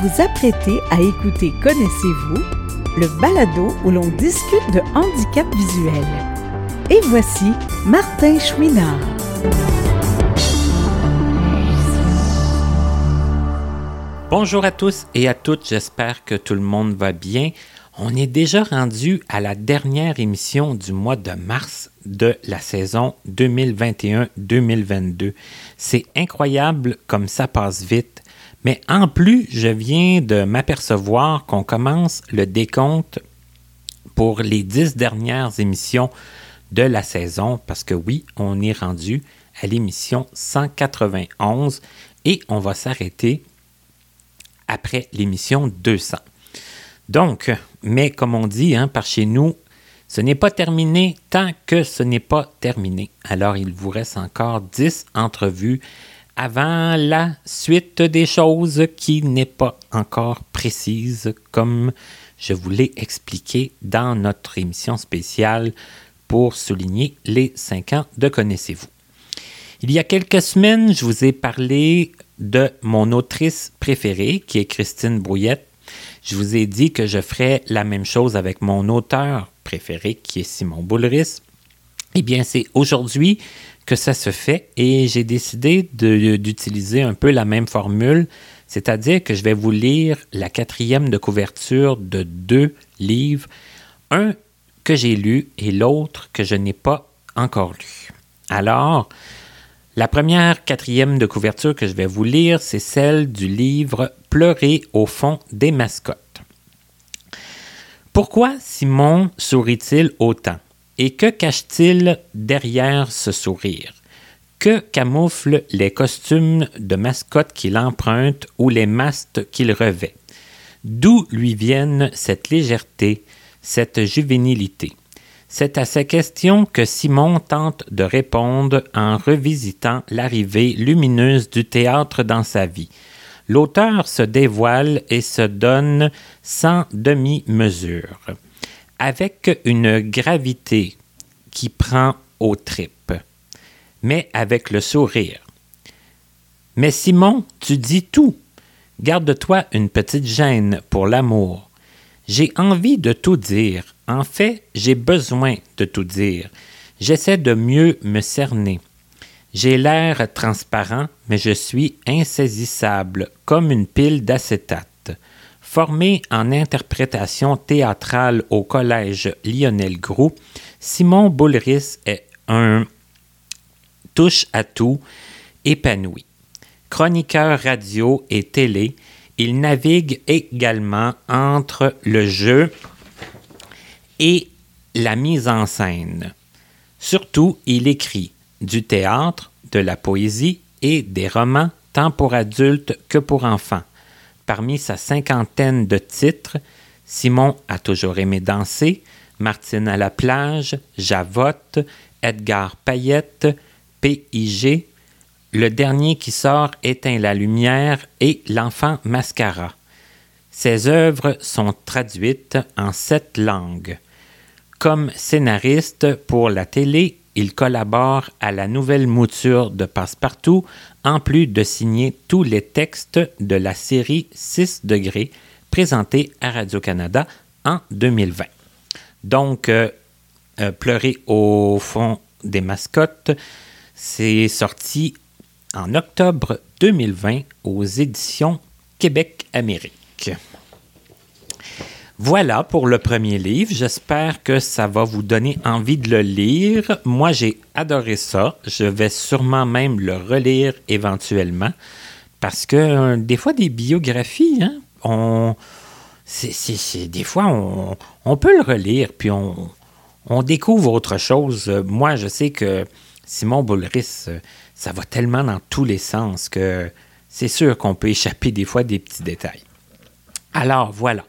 vous apprêtez à écouter Connaissez-vous, le balado où l'on discute de handicap visuel. Et voici Martin Chouinard. Bonjour à tous et à toutes, j'espère que tout le monde va bien. On est déjà rendu à la dernière émission du mois de mars de la saison 2021-2022. C'est incroyable comme ça passe vite, mais en plus, je viens de m'apercevoir qu'on commence le décompte pour les dix dernières émissions de la saison, parce que oui, on est rendu à l'émission 191 et on va s'arrêter après l'émission 200. Donc, mais comme on dit hein, par chez nous, ce n'est pas terminé tant que ce n'est pas terminé. Alors, il vous reste encore 10 entrevues avant la suite des choses qui n'est pas encore précise, comme je vous l'ai expliqué dans notre émission spéciale pour souligner les 5 ans de Connaissez-vous. Il y a quelques semaines, je vous ai parlé de mon autrice préférée, qui est Christine Brouillette. Je vous ai dit que je ferais la même chose avec mon auteur préféré, qui est Simon Boulris. Eh bien, c'est aujourd'hui que ça se fait et j'ai décidé d'utiliser un peu la même formule, c'est-à-dire que je vais vous lire la quatrième de couverture de deux livres, un que j'ai lu et l'autre que je n'ai pas encore lu. Alors, la première quatrième de couverture que je vais vous lire, c'est celle du livre Pleurer au fond des mascottes. Pourquoi Simon sourit-il autant? Et que cache-t-il derrière ce sourire? Que camouflent les costumes de mascotte qu'il emprunte ou les masques qu'il revêt? D'où lui viennent cette légèreté, cette juvénilité? C'est à ces questions que Simon tente de répondre en revisitant l'arrivée lumineuse du théâtre dans sa vie. L'auteur se dévoile et se donne sans demi-mesure, avec une gravité qui prend aux tripes, mais avec le sourire. Mais Simon, tu dis tout. Garde-toi une petite gêne pour l'amour. J'ai envie de tout dire. En fait, j'ai besoin de tout dire. J'essaie de mieux me cerner. J'ai l'air transparent, mais je suis insaisissable, comme une pile d'acétate. Formé en interprétation théâtrale au collège Lionel Groux, Simon Boulris est un touche à tout épanoui. Chroniqueur radio et télé, il navigue également entre le jeu et la mise en scène. Surtout, il écrit du théâtre, de la poésie et des romans tant pour adultes que pour enfants. Parmi sa cinquantaine de titres, Simon a toujours aimé danser, Martine à la plage, Javotte, Edgar Payette, PIG, le dernier qui sort Éteint la lumière et L'enfant mascara. Ses œuvres sont traduites en sept langues. Comme scénariste pour la télé, il collabore à la nouvelle mouture de Passepartout, en plus de signer tous les textes de la série 6 degrés présentée à Radio-Canada en 2020. Donc, euh, euh, Pleurer au fond des mascottes, c'est sorti en octobre 2020 aux éditions Québec-Amérique. Voilà pour le premier livre. J'espère que ça va vous donner envie de le lire. Moi, j'ai adoré ça. Je vais sûrement même le relire éventuellement parce que euh, des fois, des biographies, hein, on, des fois, on, peut le relire puis on, découvre autre chose. Moi, je sais que Simon Boulris, ça va tellement dans tous les sens que c'est sûr qu'on peut échapper des fois des petits détails. Alors voilà.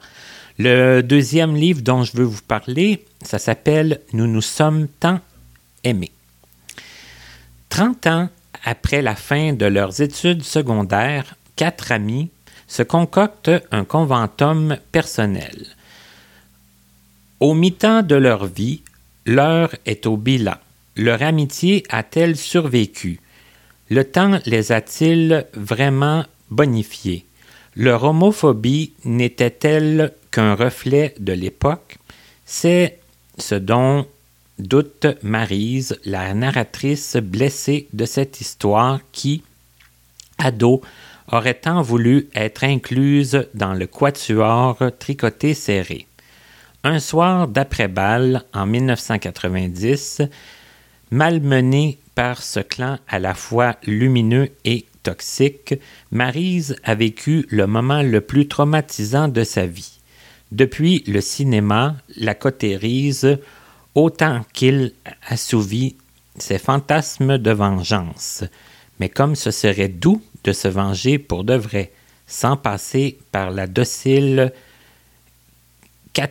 Le deuxième livre dont je veux vous parler, ça s'appelle Nous nous sommes tant aimés. Trente ans après la fin de leurs études secondaires, quatre amis se concoctent un conventum personnel. Au mi-temps de leur vie, l'heure est au bilan. Leur amitié a-t-elle survécu? Le temps les a-t-il vraiment bonifiés? Leur homophobie n'était-elle qu'un reflet de l'époque? C'est ce dont doute Marise, la narratrice blessée de cette histoire qui, ado, aurait tant voulu être incluse dans le quatuor tricoté serré. Un soir d'après-balle, en 1990, malmenée par ce clan à la fois lumineux et toxique, Marise a vécu le moment le plus traumatisant de sa vie. Depuis le cinéma, la cotérise, autant qu'il assouvit ses fantasmes de vengeance. Mais comme ce serait doux de se venger pour de vrai, sans passer par la docile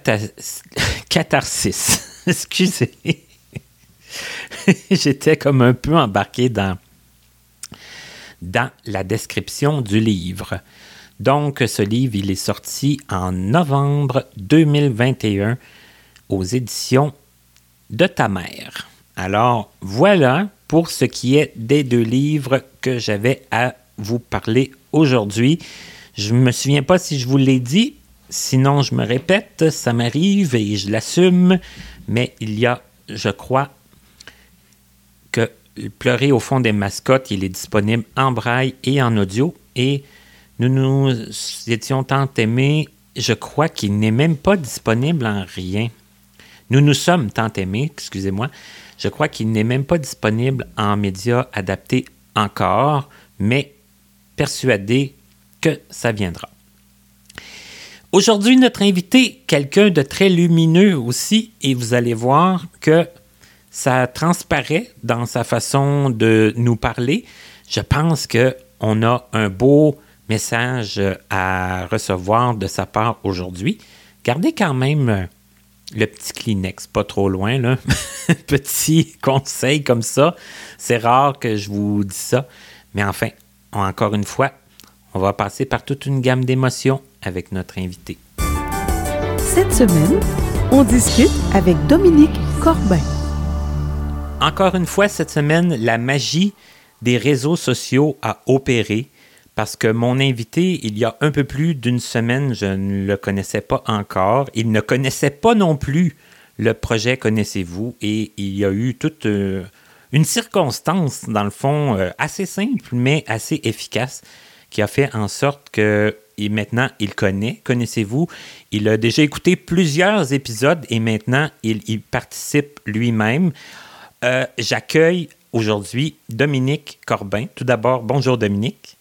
catharsis. Excusez. J'étais comme un peu embarqué dans, dans la description du livre. Donc, ce livre, il est sorti en novembre 2021 aux éditions de ta mère. Alors, voilà pour ce qui est des deux livres que j'avais à vous parler aujourd'hui. Je ne me souviens pas si je vous l'ai dit, sinon je me répète, ça m'arrive et je l'assume, mais il y a, je crois, Pleurer au fond des mascottes, il est disponible en braille et en audio et nous nous étions tant aimés, je crois qu'il n'est même pas disponible en rien. Nous nous sommes tant aimés, excusez-moi. Je crois qu'il n'est même pas disponible en médias adaptés encore, mais persuadé que ça viendra. Aujourd'hui, notre invité, quelqu'un de très lumineux aussi, et vous allez voir que ça transparaît dans sa façon de nous parler. Je pense qu'on a un beau message à recevoir de sa part aujourd'hui. Gardez quand même le petit Kleenex, pas trop loin, là. petit conseil comme ça. C'est rare que je vous dise ça. Mais enfin, encore une fois, on va passer par toute une gamme d'émotions avec notre invité. Cette semaine, on discute avec Dominique Corbin. Encore une fois, cette semaine, la magie des réseaux sociaux a opéré parce que mon invité, il y a un peu plus d'une semaine, je ne le connaissais pas encore. Il ne connaissait pas non plus le projet Connaissez-vous et il y a eu toute euh, une circonstance, dans le fond, euh, assez simple, mais assez efficace, qui a fait en sorte que maintenant il connaît, connaissez-vous. Il a déjà écouté plusieurs épisodes et maintenant il, participe lui-même. Euh, j'accueille aujourd'hui Dominique Corbin. Tout d'abord, bonjour Dominique.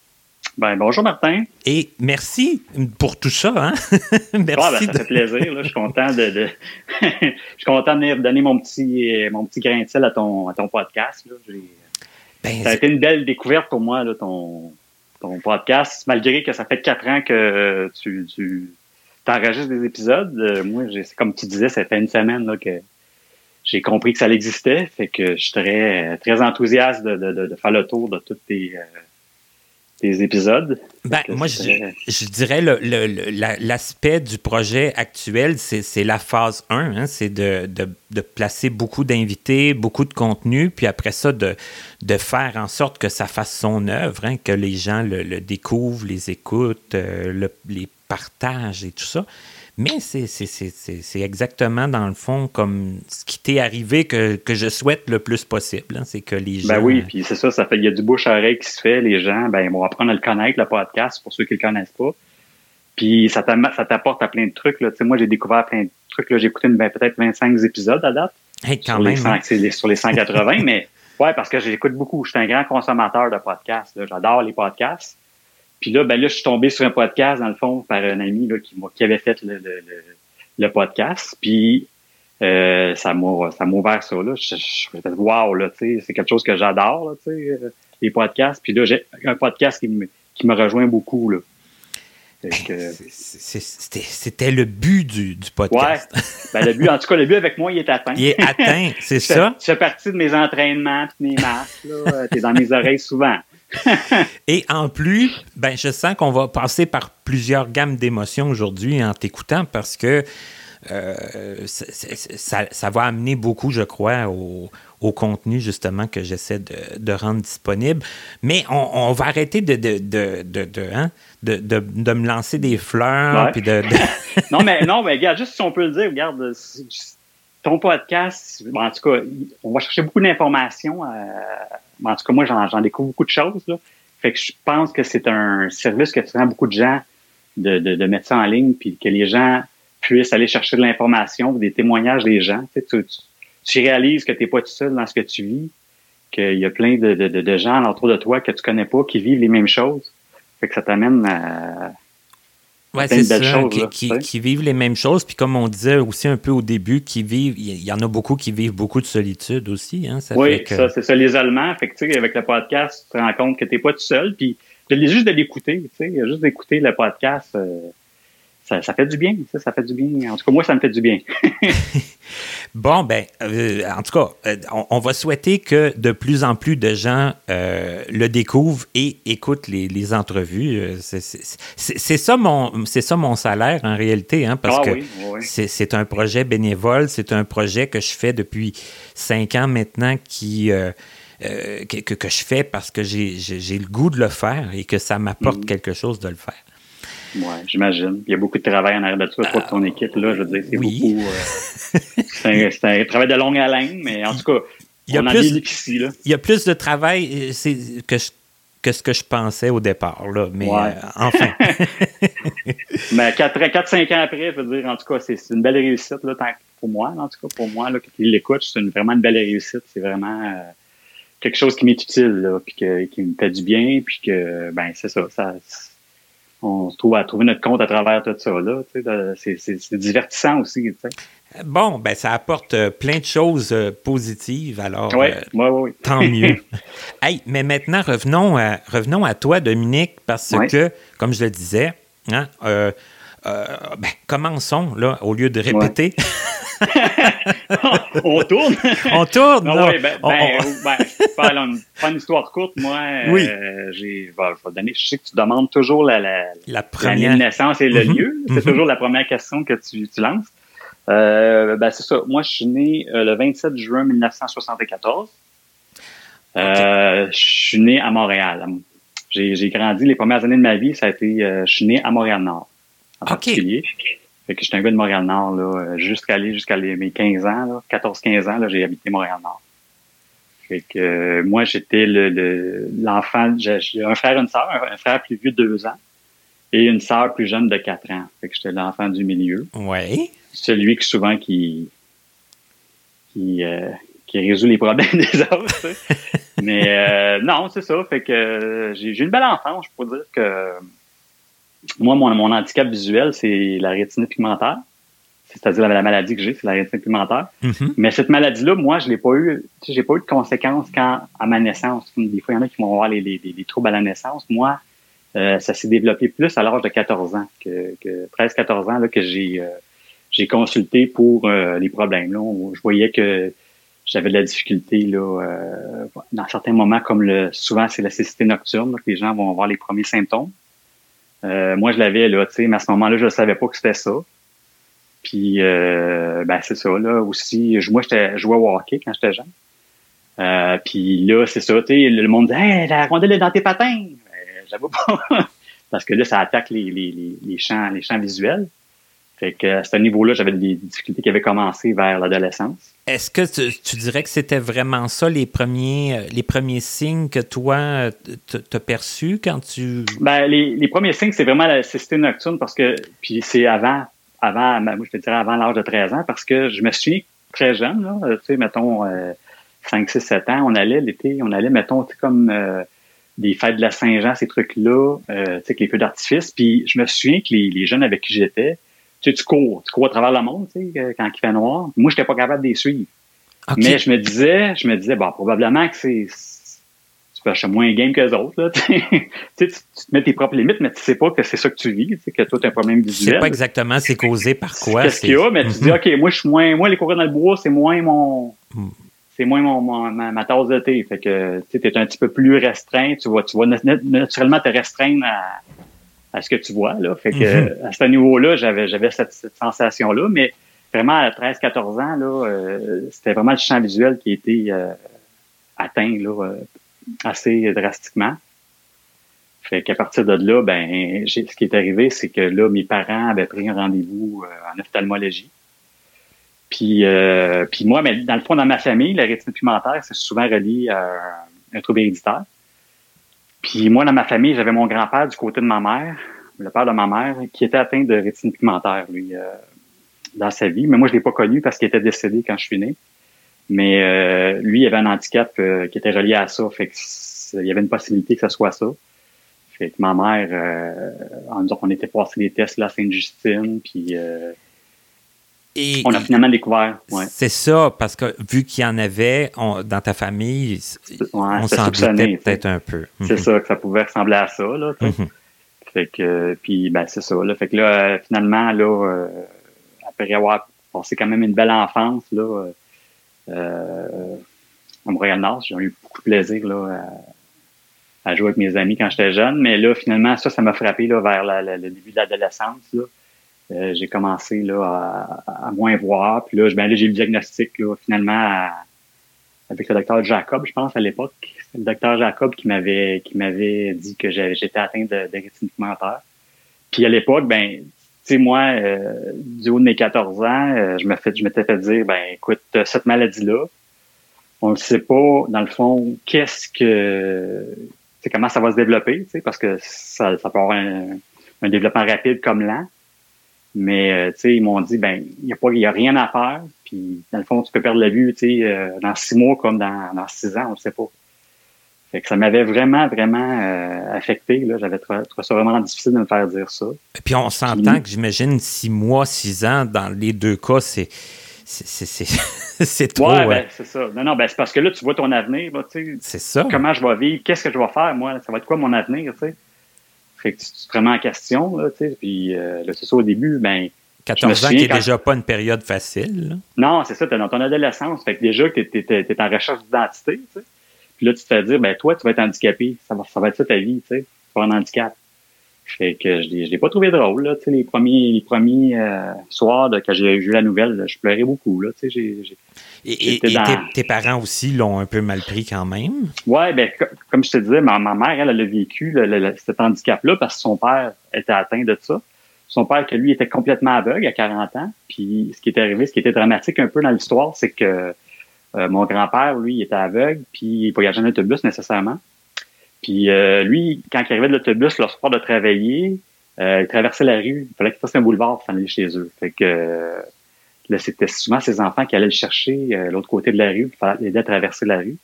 Ben, bonjour Martin. Et merci pour tout ça. Hein? merci. ben, ça fait plaisir. Je suis content de, je suis content de venir donner mon petit, mon petit grain de sel à ton, à ton podcast. Ben, ça a été une belle découverte pour moi, là, ton, ton podcast, malgré que ça fait quatre ans que tu, tu enregistres des épisodes. Euh, moi, comme tu disais, ça fait une semaine là, que j'ai compris que ça existait. Fait que je suis très, très enthousiaste de, de, de faire le tour de toutes tes, euh, des épisodes. Ben, moi, je, dirais l'aspect du projet actuel, c'est la phase 1, hein, c'est de, de, placer beaucoup d'invités, beaucoup de contenu, puis après ça, de, de faire en sorte que ça fasse son œuvre, hein, que les gens le, découvrent, les écoutent, euh, les partagent et tout ça. Mais c'est exactement, dans le fond, comme ce qui t'est arrivé que, je souhaite le plus possible. Hein. c'est que les ben gens. Ben oui, puis c'est ça, ça fait il y a du bouche à oreille qui se fait. Les gens, ben, vont apprendre à le connaître, le podcast, pour ceux qui ne le connaissent pas. Puis ça t'apporte à plein de trucs. Là. moi, j'ai découvert plein de trucs. J'ai écouté ben, peut-être 25 épisodes à date. quand sur, même, les hein. sur les 180, mais ouais, parce que j'écoute beaucoup. Je suis un grand consommateur de podcasts. J'adore les podcasts. Puis là, ben là, je suis tombé sur un podcast, dans le fond, par un ami là, qui, qui avait fait le, le, le, podcast. Puis euh, ça m'a ça m'a ouvert ça. Là. Je, je, je wow, là, c'est quelque chose que j'adore, tu sais, euh, les podcasts. Puis là, j'ai un podcast qui me, qui me rejoint beaucoup. Là. C'était le but du, du podcast. Ouais. Ben, le but, en tout cas, le but avec moi, il est atteint. Il est atteint, c'est ça? Tu fais partie de mes entraînements, de mes marches. Tu es dans mes oreilles souvent. Et en plus, ben, je sens qu'on va passer par plusieurs gammes d'émotions aujourd'hui en t'écoutant parce que euh, ça, va amener beaucoup, je crois, au contenu justement que j'essaie de, rendre disponible. Mais on, va arrêter de, de, de, de, hein, de, me lancer des fleurs. Puis de, non, mais non, mais regarde, juste si on peut le dire, regarde, ton podcast, en tout cas, on va chercher beaucoup d'informations. Euh, en tout cas, moi, j'en découvre beaucoup de choses. Fait que je pense que c'est un service que rend beaucoup de gens de, de, mettre ça en ligne, puis que les gens puissent aller chercher de l'information, des témoignages des gens. Tu, réalises que tu n'es pas tout seul dans ce que tu vis, qu'il y a plein de, de, de gens autour de toi que tu connais pas qui vivent les mêmes choses. Fait que ça t'amène à, oui, c'est ça, qui, vivent les mêmes choses. Puis comme on disait aussi un peu au début, qui vivent, il y en a beaucoup qui vivent beaucoup de solitude aussi. Hein, oui, ça, c'est ça, l'isolement. Fait que, avec le podcast, tu te rends compte que tu n'es pas tout seul. Puis juste de l'écouter, tu sais, juste d'écouter le podcast, euh, ça, fait du bien, ça, ça fait du bien. En tout cas, moi, ça me fait du bien. bon, ben, euh, en tout cas, euh, on, va souhaiter que de plus en plus de gens euh, le découvrent et écoutent les, entrevues. C'est ça, mon, ça mon salaire en réalité, hein, parce ah que c'est un projet bénévole, c'est un projet que je fais depuis cinq ans maintenant qui... que, que, je fais parce que j'ai le goût de le faire et que ça m'apporte mm-hmm. quelque chose de le faire. Oui, j'imagine. Il y a beaucoup de travail en arrière de toi, pour ton équipe, là. Je veux dire, c'est beaucoup. Euh, c'est un, travail de longue haleine, mais en tout cas, il y a on plus, ici, là. Il y a plus de travail euh, que, que ce que je pensais au départ, là. Mais euh, enfin. mais 4-5 ans après, je veux dire, en tout cas, c'est une belle réussite, là, pour moi, en tout cas, pour moi, là, qui l'écoute, c'est vraiment une belle réussite. C'est vraiment quelque chose qui m'est utile, là, puis qui me fait du bien, puis que, ben, c'est ça, ça on se trouve à trouver notre compte à travers tout ça. Là, c'est, divertissant aussi. Bon, ben ça apporte euh, plein de choses euh, positives, alors oui, oui, oui. tant mieux. hey, mais maintenant, revenons à, revenons à toi, Dominique, parce que, comme je le disais, hein, euh, ben, commençons, là, au lieu de répéter. on tourne. on tourne. Non, oui, ben, ben, ben pas une histoire courte, moi, oui. euh, j'ai, je vais donner, je sais que tu demandes toujours la, la, la première naissance et le mm-hmm. lieu. C'est mm-hmm. toujours la première question que tu, tu lances. Euh, ben, c'est ça. Moi, je suis né euh, le 27 juin 1974. Euh, je suis né à Montréal. J'ai grandi les premières années de ma vie, ça a été, euh, je suis né à Montréal-Nord, en particulier. Fait que j'étais un gars de Montréal-Nord, là, jusqu'à aller jusqu'à mes 15 ans, 14-15 ans, là, j'ai habité Montréal-Nord. Fait que euh, moi, j'étais le, l'enfant, j'ai, un frère et une sœur, un, frère plus vieux de deux ans et une sœur plus jeune de quatre ans. Fait que j'étais l'enfant du milieu. Oui. Celui qui souvent qui qui, euh, qui résout les problèmes des autres. Mais euh, non, c'est ça. Fait que j'ai, j'ai une belle enfance, je peux dire que moi, mon, mon handicap visuel, c'est la rétine pigmentaire. C'est-à-dire la, maladie que j'ai, c'est la rétine pigmentaire. Mm-hmm. Mais cette maladie-là, moi, je l'ai pas eu, j'ai pas eu de conséquences quand, à ma naissance. Des fois, il y en a qui vont avoir les, les, les, troubles à la naissance. Moi, euh, ça s'est développé plus à l'âge de 14 ans, que, que 13-14 ans, là, que j'ai, euh, j'ai consulté pour euh, les problèmes. Là. je voyais que j'avais de la difficulté là, dans certains moments, comme le souvent c'est la cécité nocturne, que les gens vont avoir les premiers symptômes. Euh, moi, je l'avais là, tu sais, mais à ce moment-là, je ne savais pas que c'était ça. Puis, euh, ben, c'est ça, là, aussi. Moi, j'étais jouais au hockey quand j'étais jeune. Euh, puis là, c'est ça, tu sais, le monde dit Hey, la rondelle est dans tes patins! J'avoue pas. Parce que là, ça attaque les, les, les, champs, les champs visuels. Fait que à ce niveau-là, j'avais des difficultés qui avaient commencé vers l'adolescence. Est-ce que tu, dirais que c'était vraiment ça les premiers, euh, les premiers signes que toi euh, t'as perçus quand tu. Ben, les, les premiers signes, c'est vraiment la cécité nocturne parce que puis c'est avant, avant, moi je te dirais avant l'âge de 13 ans, parce que je me suis très jeune, là, tu sais, mettons euh, 5, 6, 7 ans, on allait l'été, on allait, mettons, comme euh, des fêtes de la Saint-Jean, ces trucs-là, tu sais, avec les feux d'artifice. Puis je me souviens que les, les jeunes avec qui j'étais, tu sais, tu cours, tu cours à travers le monde, tu sais, quand il fait noir. Moi, j'étais pas capable de les suivre. Mais je me disais, je me disais, bon, probablement que c'est, tu fais moins game que les autres, là. tu, tu, te mets tes propres limites, mais tu sais pas que c'est ça que tu vis, tu sais, que toi, tu as un problème visuel. Tu sais pas exactement c'est causé par quoi. Qu'est-ce qu'il y a, mais tu dis, mm-hmm. OK, moi, je suis moins, moi, les courir dans le bois, c'est moins mon, mm. c'est moins mon, ma, tasse de thé. Fait que, tu es un petit peu plus restreint, tu vois, tu vas naturellement te restreindre à, à ce que tu vois, là. Fait que, mm-hmm. à ce niveau-là, j'avais, j'avais cette, cette sensation-là, mais vraiment à 13-14 ans, là, euh, c'était vraiment le champ visuel qui a été atteint là, assez drastiquement. Fait qu'à partir de là, ben, ce qui est arrivé, c'est que là, mes parents avaient pris un rendez-vous en ophtalmologie. Puis, euh, puis moi, mais dans le fond, dans ma famille, la rétine pigmentaire, c'est souvent relié à un trouble héréditaire. Puis moi, dans ma famille, j'avais mon grand-père du côté de ma mère, le père de ma mère, qui était atteint de rétine pigmentaire, lui, euh, dans sa vie. Mais moi, je l'ai pas connu parce qu'il était décédé quand je suis né. Mais euh, lui, il avait un handicap euh, qui était relié à ça. Fait que il y avait une possibilité que ce soit ça. Fait que ma mère, on, on était passé des tests là, à Sainte-Justine, puis on a finalement découvert. C'est ça, parce que vu qu'il y en avait dans ta famille, on s'en doutait peut-être un peu. C'est mhm. ça, que ça pouvait ressembler à ça. Là, mhm. Fait que, puis, ben, c'est ça. Là, fait que là, finalement, là, euh, après avoir passé quand même une belle enfance, là, euh, à Montréal-Nord, j'ai eu beaucoup de plaisir là, à, jouer avec mes amis quand j'étais jeune. Mais là, finalement, ça, ça m'a frappé là, vers le début de l'adolescence. Là. Euh, j'ai commencé là, à, moins voir. Puis là, ben, j'ai eu le diagnostic là, finalement avec le docteur Jacob, je pense, à l'époque. C'est le docteur Jacob qui m'avait qui m'avait dit que j'étais atteint de, de rétine. Puis à l'époque, ben, tu sais, moi, euh, du haut de mes 14 ans, euh, je me fait, je m'étais fait dire, ben, écoute, cette maladie-là, on ne sait pas, dans le fond, qu'est-ce que, tu comment ça va se développer, parce que ça, ça peut avoir un, un développement rapide comme lent. Mais euh, tu sais, ils m'ont dit ben il y a pas il y a rien à faire. Puis dans le fond, tu peux perdre la vue, tu sais, euh, dans six mois comme dans, dans six ans, on ne sait pas. Fait que ça m'avait vraiment, vraiment euh, affecté. Là. J'avais trouvé, ça vraiment difficile de me faire dire ça. Et puis on s'entend que j'imagine six mois, six ans, dans les deux cas, c'est c'est trop. Ouais, ben, c'est ça. Non, non, ben, c'est parce que là, tu vois ton avenir. tu sais. C'est ça. Comment je vais vivre? Qu'est-ce que je vais faire, moi? Ça va être quoi mon avenir? Tu sais? Fait que tu te remets en question, là, tu sais. Puis euh, là, c'est ça, au début, ben. 14 ans qui n'est déjà pas une période facile. Là. Non, c'est ça, tu es dans ton adolescence. Fait que déjà, tu es, en recherche d'identité, tu sais. Puis là, tu te fais dire, ben toi, tu vas être handicapé. Ça va, ça va être ça ta vie, tu sais. Tu vas avoir un handicap. Fait que je l'ai pas trouvé drôle, là. Tu sais, les premiers, les premiers euh, soirs de, quand j'ai eu la nouvelle, je pleurais beaucoup, là. Tu sais, j'ai et, tes, parents aussi l'ont un peu mal pris quand même? Oui, ben, comme je te disais, ma, mère, elle, elle a vécu cet handicap-là parce que son père était atteint de ça. Son père, que lui, était complètement aveugle à 40 ans. Puis ce qui était arrivé, ce qui était dramatique un peu dans l'histoire, c'est que euh, mon grand-père, lui, il était aveugle, puis il voyageait en autobus nécessairement. Puis euh, lui, quand il arrivait de l'autobus, le soir de travailler, euh, il traversait la rue. Il fallait qu'il fasse un boulevard pour aller chez eux. Fait que Là, c'était souvent ses enfants qui allaient le chercher euh, l'autre côté de la rue, pour l'aider à traverser la rue.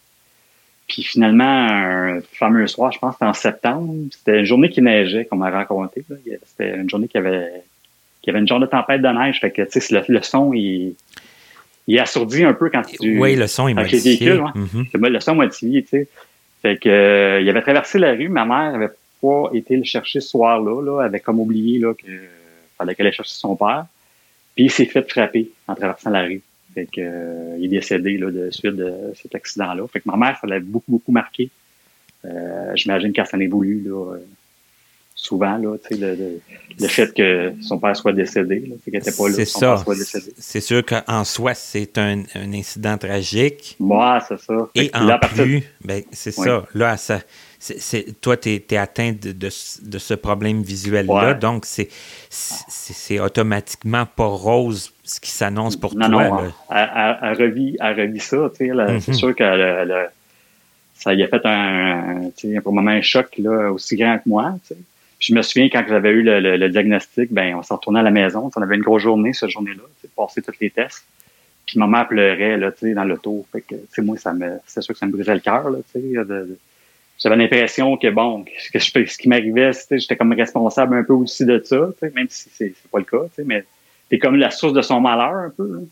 Puis finalement, un fameux soir, je pense que c'était en septembre, c'était une journée qui neigeait, qu'on m'a raconté. C'était une journée qui avait, qui avait une journée de tempête de neige. Fait que, tu sais, le, son, il, il assourdit un peu quand tu... Oui, le son est modifié. Véhicules, mm-hmm. Le son modifié, tu sais. Fait que, euh, il avait traversé la rue. Ma mère avait pas été le chercher ce soir-là, là, avait comme oublié, là, que fallait qu'elle aille chercher son père. Puis il s'est fait frapper en traversant la rue. Fait que, euh, il est décédé là, de suite de cet accident-là. Fait que ma mère, ça l'a beaucoup, beaucoup marqué. Euh, J'imagine qu'elle s'en est voulu là, euh, souvent, là, le, le, le, fait que son père soit décédé, qu'elle n'était pas là, son ça. père soit décédé. C'est sûr qu'en soi, c'est un, un, incident tragique. Moi, c'est ça. Et en plus, ben, c'est ça. Là, ça, c'est, toi, tu es, atteint de, de, ce problème visuel-là, donc c'est, c'est, automatiquement pas rose ce qui s'annonce pour toi. Non, non, elle, revit, ça, tu sais, mm-hmm. c'est sûr que ça y a fait un, un, un, moment un choc là, aussi grand que moi, je me souviens quand j'avais eu le, diagnostic, ben on s'est retourné à la maison. On avait une grosse journée cette journée-là, passer tous les tests. Puis maman pleurait là, dans l'auto. Fait que, moi, ça me, c'est sûr que ça me brisait le cœur. J'avais l'impression que bon, que ce qui m'arrivait, j'étais comme responsable un peu aussi de ça, même si c'est, pas le cas, mais t'es comme la source de son malheur un peu.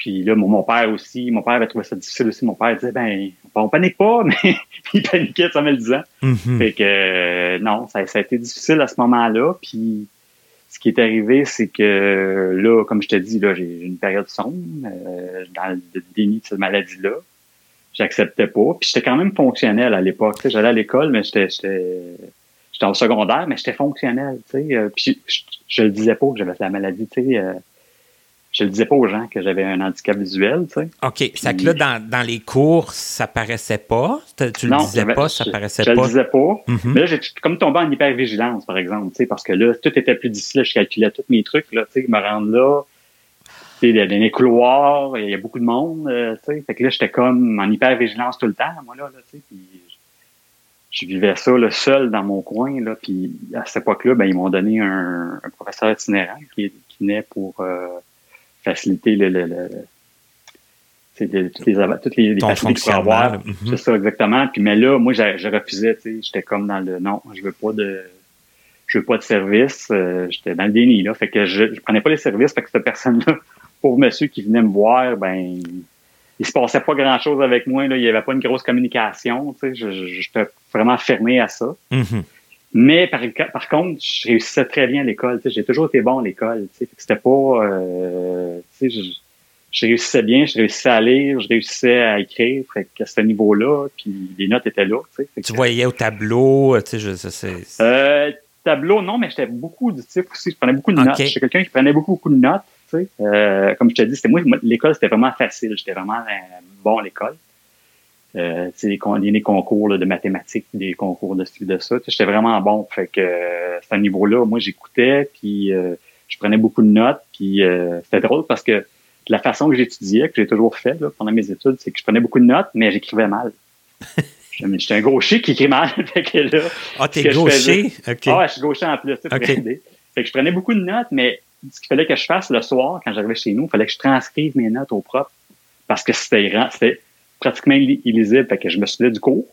Puis là, mon, père aussi, mon père avait trouvé ça difficile aussi. Mon père disait, ben, on panique pas, mais il paniquait, ça me le disant. Fait que, euh, non, ça, ça, a été difficile à ce moment-là. Puis, ce qui est arrivé, c'est que là, comme je te dis, là, j'ai une période sombre euh, dans le déni de cette maladie-là. J'acceptais pas. Puis j'étais quand même fonctionnel à l'époque. J'allais à l'école, mais j'étais j'étais en secondaire, mais j'étais fonctionnel. sais. Euh, puis je, je, le disais pas que j'avais la maladie. sais. Je le disais pas aux gens que j'avais un handicap visuel, tu sais. OK. C'est que là, dans, les cours, ça paraissait pas? Tu le disais pas, ça paraissait pas? Je le disais pas. Mm-hmm. Mais là, j'ai comme tombé en hypervigilance, par exemple, tu sais, parce que là, tout était plus difficile. Je calculais tous mes trucs, là, tu sais, me rendre là. Tu sais, dans les couloirs, il y a beaucoup de monde, euh, tu sais. Fait que là, j'étais comme en hypervigilance tout le temps, moi, là, tu sais. je vivais ça là, seul dans mon coin. Là, puis à cette époque-là, ben, ils m'ont donné un, professeur itinérant qui, qui naît pour euh, faciliter le, le, le toutes les, toutes les, les facilités qu'il avoir. Mhm. C'est ça, exactement. Puis, mais là, moi, je, refusais, tu sais, j'étais comme dans le, non, je veux pas de, je veux pas de service. Euh, j'étais dans le déni, là. Fait que je, je prenais pas les services. Fait que cette personne-là, pour monsieur qui venait me voir, ben, il se passait pas grand chose avec moi, là. Il y avait pas une grosse communication, tu sais. J'étais vraiment fermé à ça. Mhm. Mais par, par contre, je réussissais très bien à l'école. J'ai toujours été bon à l'école. C'était pas. Euh, je, je réussissais bien, je réussissais à lire, je réussissais à écrire. Fait à ce niveau-là, puis les notes étaient là. tu voyais au tableau, tu sais, je sais. Euh, tableau, non, mais j'étais beaucoup du type aussi. Je prenais beaucoup de notes. J'étais quelqu'un qui prenait beaucoup, beaucoup de notes. Euh, comme je te dis, c'était moi, l'école, c'était vraiment facile. J'étais vraiment euh, bon à l'école euh, des, des concours de mathématiques, des concours de de ça. J'étais vraiment bon. Fait que euh, à ce niveau-là, moi j'écoutais, puis euh, je prenais beaucoup de notes, puis euh, c'était drôle parce que la façon que j'étudiais, que j'ai toujours fait pendant mes études, c'est que je prenais beaucoup de notes, mais j'écrivais mal. J'étais un gaucher qui écrit mal. fait que là, ah, t'es gaucher? Ah ouais, je suis gaucher en plus. Okay. Fait que je prenais beaucoup de notes, mais ce qu'il fallait que je fasse le soir, quand j'arrivais chez nous, il fallait que je transcrive mes notes au propre. Parce que c'était c'était pratiquement illisible. Fait que je me souvenais du cours.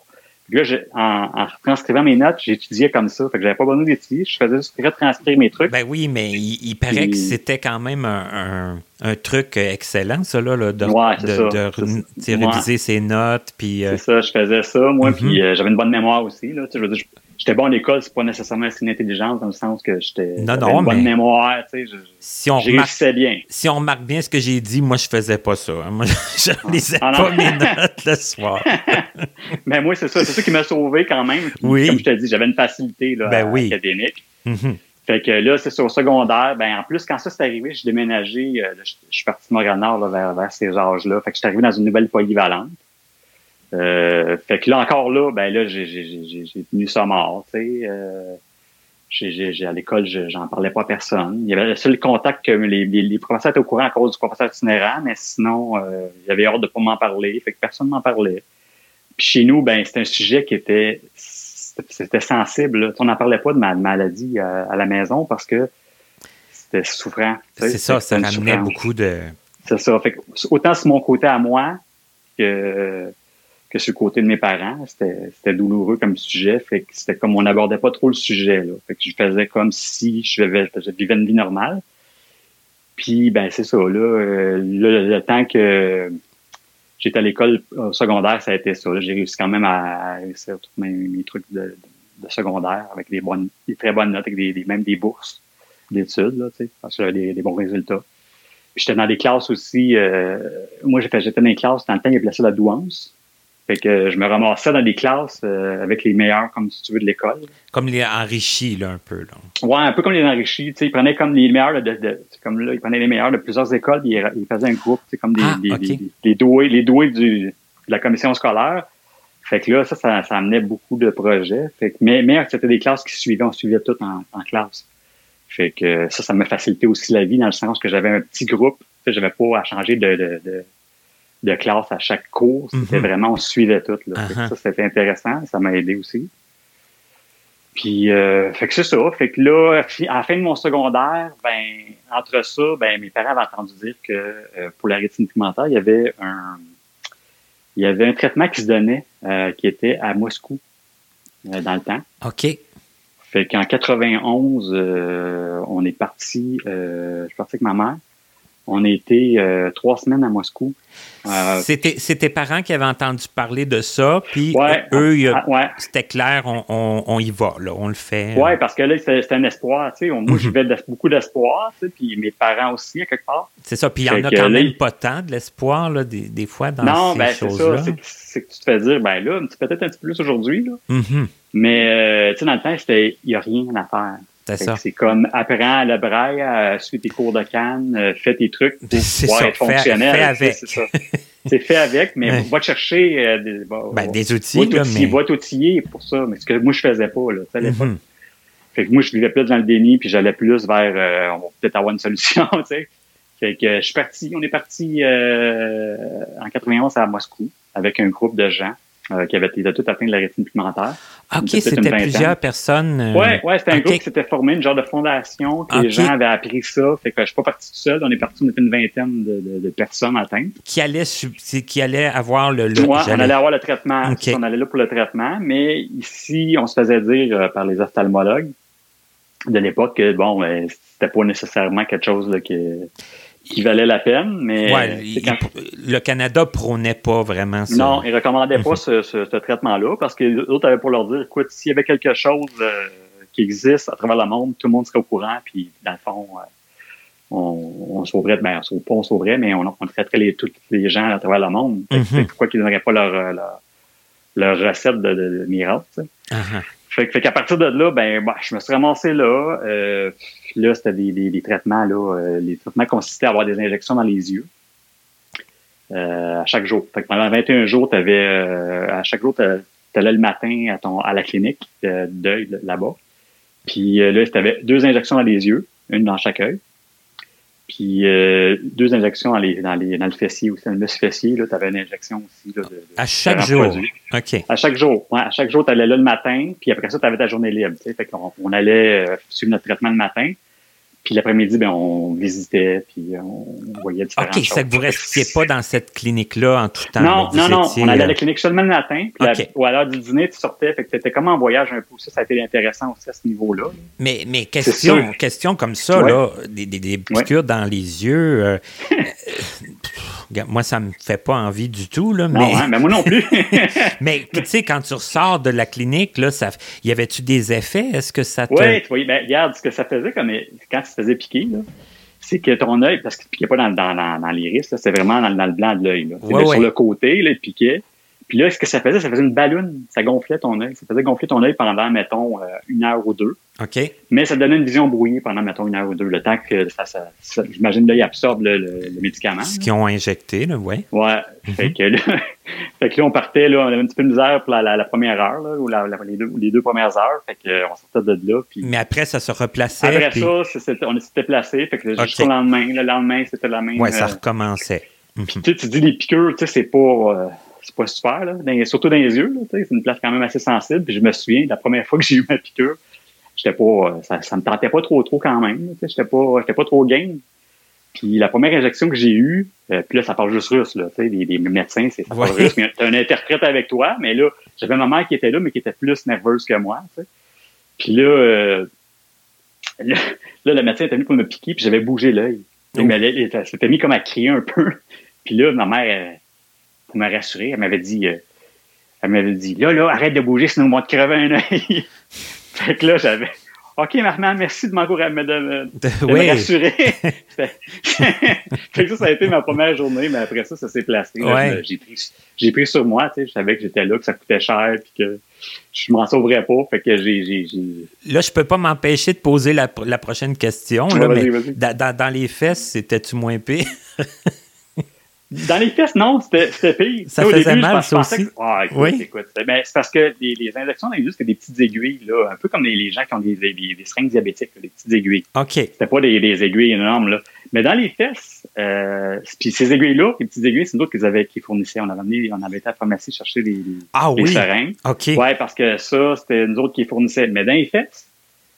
Puis là, en, en transcrivant mes notes, j'étudiais comme ça. Fait que j'avais pas besoin d'étudier. Je faisais juste retranscrire mes trucs. Ben oui, mais il, paraît que c'était quand même un, un, truc excellent, ça, là, de, de, réviser ses notes. Puis, euh, C'est ça, je faisais ça, moi. Puis mm-hmm. euh, j'avais une bonne mémoire aussi. Là, je veux dire, j'étais bon à l'école, c'est pas nécessairement une intelligence dans le sens que j'étais non, non, une bonne mémoire, tu sais, je, si on remarque, bien. Si on remarque bien ce que j'ai dit, moi je faisais pas ça. Hein. Moi je ah. lisais ah, pas mes notes le soir. Mais moi c'est ça, c'est ça qui m'a sauvé quand même. oui. Comme je te dis, j'avais une facilité là, ben oui. académique. Mm-hmm. Fait que là, c'est sur secondaire. Ben, en plus, quand ça s'est arrivé, j'ai déménagé. Euh, je, suis parti de Montréal-Nord vers, vers ces âges-là. Fait que je suis arrivé dans une nouvelle polyvalente. Euh, fait que là encore là, ben là, j'ai tenu ça mort, tu sais. Euh, j'ai à l'école, j'en parlais pas à personne. Il y avait le seul contact que les, les, professeurs étaient au courant à cause du professeur itinérant, mais sinon, euh, il y avait hâte de pas m'en parler. Fait que personne m'en parlait. Puis chez nous, ben c'était un sujet qui était c'était sensible. On n'en parlait pas de ma maladie à, la maison parce que c'était souffrant. C'est ça, ça ramenait beaucoup de. C'est ça. Fait que, autant c'est mon côté à moi que que sur le côté de mes parents. C'était douloureux comme sujet. Fait que c'était comme on n'abordait pas trop le sujet. Là. Fait que je faisais comme si je vivais, une vie normale. Puis ben c'est ça, là, euh, le, temps que j'étais à l'école secondaire, ça a été ça. J'ai réussi quand même à réussir tous mes, trucs de, secondaire avec des bonnes, des très bonnes notes, avec des, même des bourses d'études, là, parce que j'avais des, bons résultats. J'étais dans des classes aussi. Euh, moi, j'étais dans des classes dans le temps, il y avait ça la douance. Fait que je me ramassais dans des classes euh, avec les meilleurs, comme si tu veux, de l'école. Comme les enrichis, là, un peu. Là. Ouais, un peu comme les enrichis. Tu sais, ils prenaient comme les meilleurs de, de, comme là, ils prenaient les meilleurs de plusieurs écoles, puis ils, faisaient un groupe, tu sais, comme des, ah, des, des, doués, les doués du, de la commission scolaire. Fait que là, ça, ça, ça amenait beaucoup de projets. Fait que, mais, mais c'était des classes qui suivaient, on suivait tout en, en classe. Fait que ça, ça m'a facilité aussi la vie dans le sens que j'avais un petit groupe. Tu sais, j'avais pas à changer de, de, de de classe à chaque cours. C'était mhm. vraiment, on suivait tout. Là. Uh-huh. Ça, c'était intéressant. Ça m'a aidé aussi. Puis, euh, fait que c'est ça. Fait que là, à la fin de mon secondaire, ben, entre ça, ben, mes parents avaient entendu dire que euh, pour la rétine pigmentaire, il y avait un, il y avait un traitement qui se donnait, euh, qui était à Moscou, dans le temps. OK. Fait qu'en 91, on est parti, je suis parti avec ma mère. On a été trois semaines à Moscou. Euh, c'était tes parents qui avaient entendu parler de ça, puis eux, ah, c'était clair, on, y va, là, on le fait. Oui, parce que là, c'était un espoir. Tu sais, moi, mhm. j'avais beaucoup d'espoir, tu sais, puis mes parents aussi, à quelque part. C'est ça, puis il y en a quand même pas tant de l'espoir, là, des, des, fois, dans non, ces ben, choses-là. c'est que tu te fais dire, ben là, peut-être un petit peu plus aujourd'hui, là. Mhm. Mais, euh, tu sais, dans le temps, il n'y a rien à faire. C'est comme apprends le braille, suis tes cours de canne, fais tes trucs pour pouvoir être fonctionnel. Fait, avec. C'est fait avec, mais va chercher des, ben, des outils. Va t'outiller, mais... pour ça. Mais ce que moi, je faisais pas, là, à l'époque. Mm-hmm. Fait que moi, je vivais plus dans le déni, puis j'allais plus vers on va peut-être avoir une solution, tu sais. Fait que je suis parti, on est parti euh, en 91 à Moscou avec un groupe de gens euh, qui avaient, ils tout atteint de la rétine pigmentaire. Ah, OK, c'était plusieurs personnes. Oui, euh, ouais, c'était un groupe qui s'était formé, une genre de fondation, que les gens avaient appris ça. Fait que je suis pas parti tout seul. On est parti, on était une vingtaine de, de, personnes atteintes. Qui allaient, qui allaient avoir le, le on allait avoir le traitement. On allait là pour le traitement, mais ici, on se faisait dire par les ophtalmologues de l'époque que bon, c'était pas nécessairement quelque chose là, que qui valait la peine, mais le Canada prônait pas vraiment ça. Non, il recommandait pas ce, ce, traitement-là parce que l'autre avait pour leur dire, écoute, s'il y avait quelque chose euh, qui existe à travers le monde, tout le monde serait au courant, puis dans le fond, euh, on, on, sauverait, ben, on, pas on sauverait, mais on, on traiterait les, tous les gens à travers le monde. Mm Pourquoi qu'ils n'auraient pas leur, euh, leur, leur, recette de, de, miracle? Uh-huh. Fait, fait qu'à partir de là, ben, bah, je me suis ramassé là. Euh, là, c'était des, des, traitements. Là, euh, les traitements consistaient à avoir des injections dans les yeux euh, à chaque jour. Fait que pendant 21 jours, avais, euh, à chaque jour, tu allais le matin à, ton, à la clinique d'œil là-bas. Puis là, tu avais deux injections dans les yeux, une dans chaque œil. Puis euh, deux injections dans, les, dans, les, dans le fessier aussi, dans le muscle fessier, tu avais une injection aussi. Là, de, à chaque jour. OK. À chaque jour. Ouais, à chaque jour, tu allais là le matin, puis après ça, tu avais ta journée libre. Fait qu'on, on allait euh, suivre notre traitement le matin. Puis l'après-midi, ben, on visitait, puis on voyait différentes OK, ça que vous restiez pas dans cette clinique-là en tout temps. Non, non, non. On allait à la euh, clinique seulement le matin. Puis ou à l'heure du dîner, tu sortais. Fait que c'était comme en voyage un peu. Ça, ça a été intéressant aussi à ce niveau-là. Mais, mais question, question comme ça, là, des, des, des piqûres dans les yeux, euh, moi, ça me fait pas envie du tout. Là, mais... Non, hein, mais moi non plus. mais tu sais, quand tu ressors de la clinique, là, ça... y avait-tu des effets? Est-ce que ça te... Oui, vois, ben, regarde, ce que ça faisait comme quand tu te faisais piquer, là, c'est que ton œil, parce qu'il ne piquait pas dans, dans, dans, l'iris, c'est vraiment dans, le blanc de l'œil. Ouais, Sur le côté, là, il piquait. Puis là, ce que ça faisait, ça faisait une ballonne. Ça gonflait ton œil. Ça faisait gonfler ton œil pendant, mettons, euh, une heure ou deux. OK. Mais ça donnait une vision brouillée pendant, mettons, une heure ou deux. Le temps que ça, ça, j'imagine, l'œil absorbe le, le, médicament. Ce qu'ils ont injecté, là, ouais. Ouais. Mhm. fait, que là, fait que là, on partait, là, on avait un petit peu de misère pour la, la, première heure, là, ou la, les, deux, les deux premières heures. Fait que, on sortait de là. Puis... Mais après, ça se replaçait. Après ça, on s'était placé. Fait que jusqu'au lendemain, le lendemain, c'était la même. Ouais, ça euh, recommençait. Puis, tu, tu dis les piqûres, tu sais, c'est pas. Euh, c'est pas super, là, surtout dans les yeux. C'est une place quand même assez sensible. Puis je me souviens, la première fois que j'ai eu ma piqûre, j'étais pas, ça, ça me tentait pas trop trop quand même. J'étais pas, j'étais pas trop game. Puis la première injection que j'ai eue, euh, puis là, ça parle juste russe, là, tu sais, les, médecins, c'est ça parle russe, mais t'as un interprète avec toi, mais là, j'avais ma mère qui était là, mais qui était plus nerveuse que moi, tu sais. Puis là, euh, là, le médecin était venu pour me piquer, puis j'avais bougé l'œil. Il s'était mis comme à crier un peu. Puis là, ma mère, pour me rassurer, elle m'avait dit, euh, elle m'avait dit, là, là, arrête de bouger, sinon on va te crever un œil. fait que là, j'avais, OK, maman, merci de m'encourager, de, de, de me rassurer. fait que ça, ça a été ma première journée, mais après ça, ça s'est placé. J'ai pris, j'ai pris sur moi, tu sais, je savais que j'étais là, que ça coûtait cher, puis que je m'en sauverais pas. Fait que j'ai, j'ai, Là, je peux pas m'empêcher de poser la, la prochaine question. Là, mais dans, dans, les fesses, c'était-tu moins pire? Dans les fesses, non, c'était pire. Ça faisait début, mal, ça aussi? ah, écoute, oui. écoute. Ben, c'est parce que les, les injections dans les c'était des petites aiguilles, là, un peu comme les, les gens qui ont des, des, des seringues diabétiques, des petites aiguilles. OK. C'était pas des, des aiguilles énormes, là. Mais dans les fesses, euh, puis ces aiguilles-là, les petites aiguilles, c'est nous autres qu'ils avaient, qui fournissaient. On avait amené, on avait été à la pharmacie chercher des, ah, oui. seringues. OK. Ouais, parce que ça, c'était nous autres qui fournissaient. Mais dans les fesses,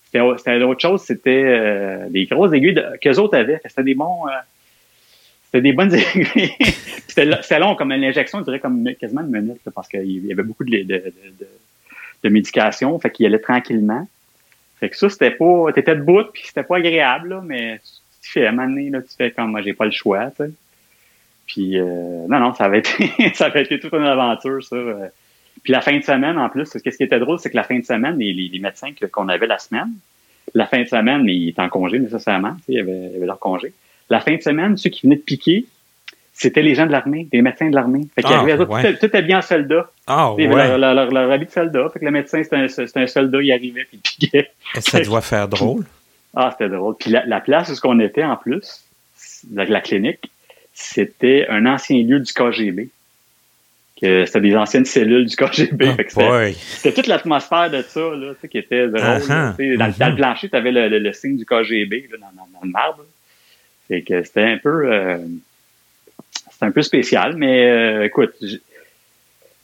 c'était autre chose, c'était euh, des grosses aiguilles qu'eux autres avaient. C'était des bons, euh, c'était des bonnes aiguilles. c'était long comme une injection, je dirais comme quasiment une minute, parce qu'il y avait beaucoup de, de, de, de médication, fait qu'il allait tranquillement. Fait que ça, c'était pas. T'étais debout, puis c'était pas agréable, là, mais tu fais à un moment donné, là, tu fais comme moi, j'ai pas le choix, tu sais. Puis euh, non, non, ça avait été ça avait été toute une aventure, ça. Euh. Puis la fin de semaine, en plus, ce qui était drôle, c'est que la fin de semaine, les, les, médecins qu'on avait la semaine, la fin de semaine, ils étaient en congé nécessairement, tu sais, ils avaient, ils avaient leur congé. La fin de semaine, ceux qui venaient de piquer, c'était les gens de l'armée, des médecins de l'armée. Fait qu'ils ah, arrivaient ouais. tout, tout, habillés en soldat. Ah, ouais. leur, leur, leur, habit de soldat. Fait que le médecin, c'était un, un, soldat, il arrivait, puis il Ça doit faire drôle. Ah, c'était drôle. Puis la, la place où on était, en plus, la, la clinique, c'était un ancien lieu du KGB c'était des anciennes cellules du KGB. Oh c'était toute l'atmosphère de ça là, qui était drôle. Uh-huh. dans, le plancher, tu avais le, signe du KGB dans, le marbre. Que c'était un peu euh, c'était un peu spécial, mais euh, écoute,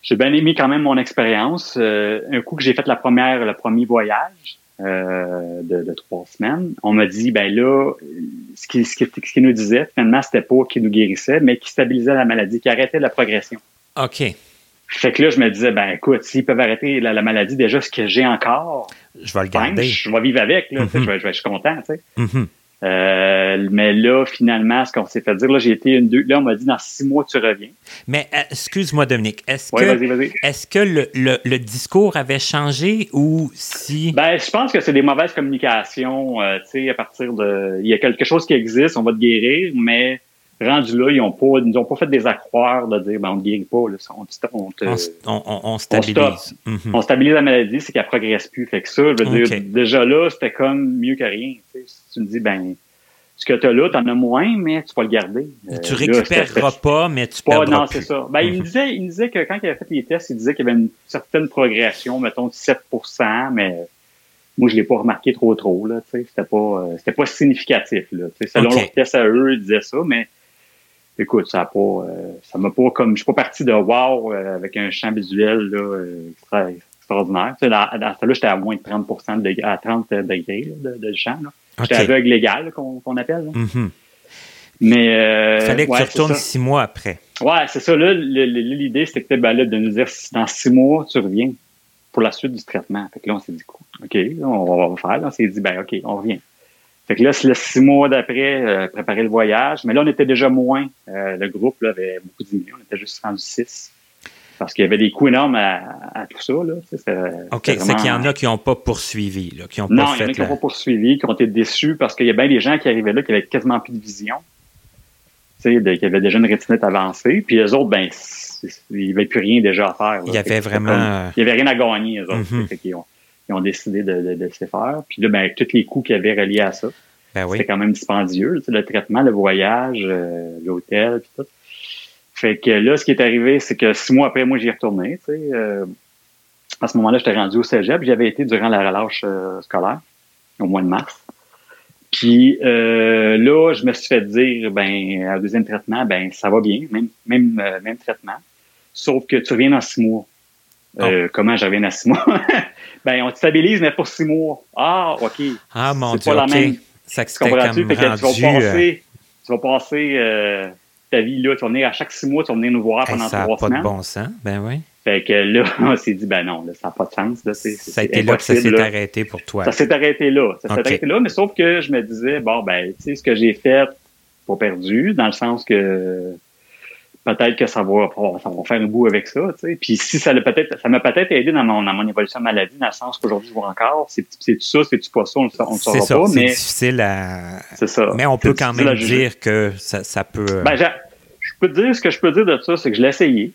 j'ai bien aimé quand même mon expérience. Euh, un coup que j'ai fait la première, le premier voyage de, trois semaines, on m'a dit ben là, ce qui, ce qui, nous disait, finalement, c'était pas qu'il nous guérissait, mais qui stabilisait la maladie, qui arrêtait la progression. OK. Fait que là, je me disais, ben écoute, s'ils peuvent arrêter la, maladie, déjà, ce que j'ai encore, je vais le garder. je vais vivre avec, là, je, vais, je, suis content, tu sais. Mm-hmm. Euh, mais là, finalement, ce qu'on s'est fait dire, là, j'ai été une deux. Là, on m'a dit dans six mois, tu reviens. Mais euh, excuse-moi, Dominique, est-ce que, est que le, le, discours avait changé ou si. Ben, je pense que c'est des mauvaises communications. Euh, tu sais, à partir de. Il y a quelque chose qui existe, on va te guérir, mais rendu là, ils n'ont pas, ils ont pas fait des accroires de dire ben, on ne guérit pas. Là, on, on, on, stabilise. Mhm. On, stabilise la maladie, c'est qu'elle progresse plus. Fait que ça, je veux dire, déjà là, c'était comme mieux que rien. Si tu me dis, ben, ce que tu as là, tu en as moins, mais tu vas le garder. tu euh, récupéreras pas, mais tu peux Non, c'est ça. Ben, il, me disait, il me disait que quand il avait fait les tests, il disait qu'il y avait une certaine progression, mettons 7% mais moi, je l'ai pas remarqué trop trop. Là, c'était pas, euh, c'était pas significatif. Là, selon okay. leurs tests à eux, ils disaient ça, mais écoute, ça a pas, euh, ça m'a pas comme, je suis pas parti de wow euh, avec un champ visuel là, extraordinaire. Tu sais, dans, dans ce là j'étais à moins de 30 de, à 30 degrés de, de champ. J'étais aveugle légal qu'on appelle. Mm-hmm. Mais il fallait que tu retournes six mois après. Ouais, c'est ça. Là, l'idée c'était ben, là, de nous dire si dans six mois tu reviens pour la suite du traitement. Fait que là, on s'est dit ok, on va faire. on s'est dit ben ok, on revient. Fait que là, c'est le six mois d'après, euh, préparer le voyage. Mais là, on était déjà moins. Euh, le groupe là, avait beaucoup diminué. On était juste rendu six. Parce qu'il y avait des coûts énormes à, tout ça. Là. OK, c'est qu'il y en a qui n'ont pas poursuivi. Là, qui ont non, il y en a qui n'ont pas poursuivi, qui ont été déçus parce qu'il y a bien des gens qui arrivaient là qui avaient quasiment plus de vision. Tu sais, qui avaient déjà une rétinette avancée. Puis les autres, ben, il n'y avait plus rien déjà à faire. Il y avait vraiment... il n'y avait rien à gagner, eux autres. Mm-hmm ils ont décidé de, de, de se faire. Puis là, ben, tous les coûts qu'il y avait reliés à ça. Ben C'était quand même dispendieux, le traitement, le voyage, euh, l'hôtel, puis tout. Fait que là, ce qui est arrivé, c'est que six mois après, moi, j'y ai retourné. Tu sais, euh, à ce moment-là, j'étais rendu au cégep. J'avais été durant la relâche euh, scolaire, au mois de mars. Puis là, je me suis fait dire, ben, au deuxième traitement, ben, ça va bien, même, même, même traitement. Sauf que tu reviens dans six mois. Oh. Comment je reviens dans six mois? ben, on te stabilise, mais pour six mois. Ah, OK. Ah, mon Dieu, pas la même. Ça que comme rendu, tu vas passer, tu vas passer euh, ta vie là, tu vas venir à chaque six mois, tu vas venir nous voir pendant trois semaines. Ça n'a pas de bon sens, ben oui. Fait que là, on s'est dit, ben non, là, ça n'a pas de sens. Là, ça a été là que ça s'est arrêté pour toi. Ça s'est arrêté là. Ça s'est arrêté là, mais sauf que je me disais, bon, ben, tu sais, ce que j'ai fait, pas perdu, dans le sens que peut-être que ça va, ça va faire un bout avec ça, tu sais. Puis si ça l'a peut-être, ça m'a peut-être aidé dans mon, dans mon évolution de maladie, dans le sens qu'aujourd'hui, je vois encore, c'est, tout ça, c'est tout pas ça, on, on ne saura ça, pas, c'est difficile à... C'est ça. Mais on peut quand même dire que ça, ça peut... Euh, ben, je peux te dire, ce que je peux dire de ça, c'est que je l'ai essayé.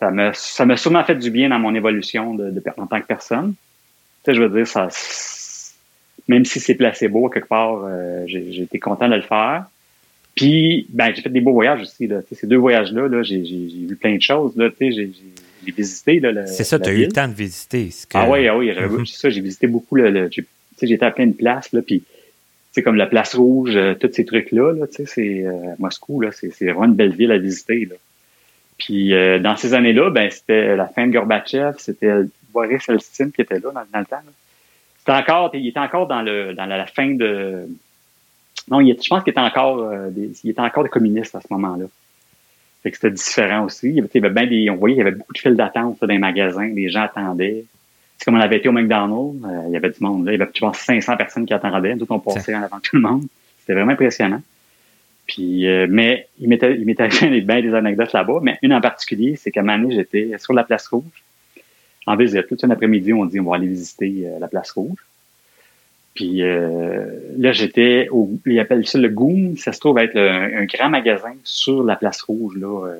Ça m'a, ça m'a sûrement fait du bien dans mon évolution de, de, en tant que personne. Tu sais, je veux dire, ça, même si c'est placebo, quelque part, euh, j'ai été content de le faire. Puis, ben, j'ai fait des beaux voyages aussi. Là. Ces deux voyages-là, -là, j'ai vu plein de choses. J'ai visité. C'est ça, tu as eu le temps de visiter. Ah oui, ah oui, j'avais mm ça. J'ai visité beaucoup. J'étais à plein de places. Là, puis, comme la place rouge, euh, tous ces trucs-là, là, c'est euh, Moscou, là, c'est vraiment une belle ville à visiter. Là. Puis euh, dans ces années-là, ben, c'était la fin de Gorbatchev, c'était Boris Elstine qui était là dans, le temps. C'était encore, il était encore dans le dans la fin de non, il, je pense qu'il était encore, euh, des, il était encore des communistes à ce moment-là. Fait que c'était différent aussi. Il y avait, bien des, on voyait qu'il y avait beaucoup de files d'attente dans les magasins. Les gens attendaient. C'est comme on avait été au McDonald's. Euh, il y avait du monde. Là. Il y avait, je pense, 500 personnes qui attendaient. D'autres on passait en avant de tout le monde. C'était vraiment impressionnant. Puis, euh, mais il m'était, il m'était bien des anecdotes là-bas. Mais une en particulier, c'est qu'à donné, j'étais sur la place rouge en visite. Tout un après-midi, on dit on va aller visiter la place rouge. Puis là, j'étais au. Ils appellent ça le Goom. Ça se trouve être un, grand magasin sur la place rouge. Là,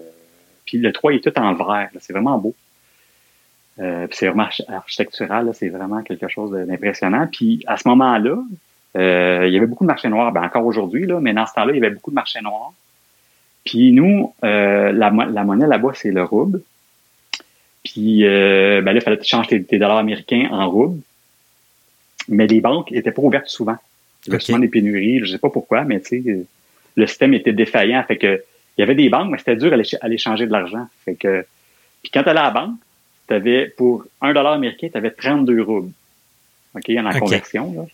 puis le 3 est tout en verre. C'est vraiment beau. Euh, c'est vraiment architectural, c'est vraiment quelque chose d'impressionnant. Puis à ce moment-là, euh, il y avait beaucoup de marchés noirs. Ben, encore aujourd'hui, là, mais dans ce temps-là, il y avait beaucoup de marchés noirs. Puis nous, euh, la, monnaie là-bas, c'est le rouble. Puis ben là, il fallait changer tes, dollars américains en rouble. Mais les banques n'étaient pas ouvertes souvent. Il y avait souvent des pénuries, je sais pas pourquoi, mais tu sais, le système était défaillant. Fait que il y avait des banques, mais c'était dur à aller changer de l'argent. Fait que, puis quand tu allais à la banque, tu avais, pour un dollar américain, tu avais 32 roubles. OK, en la conversion, là.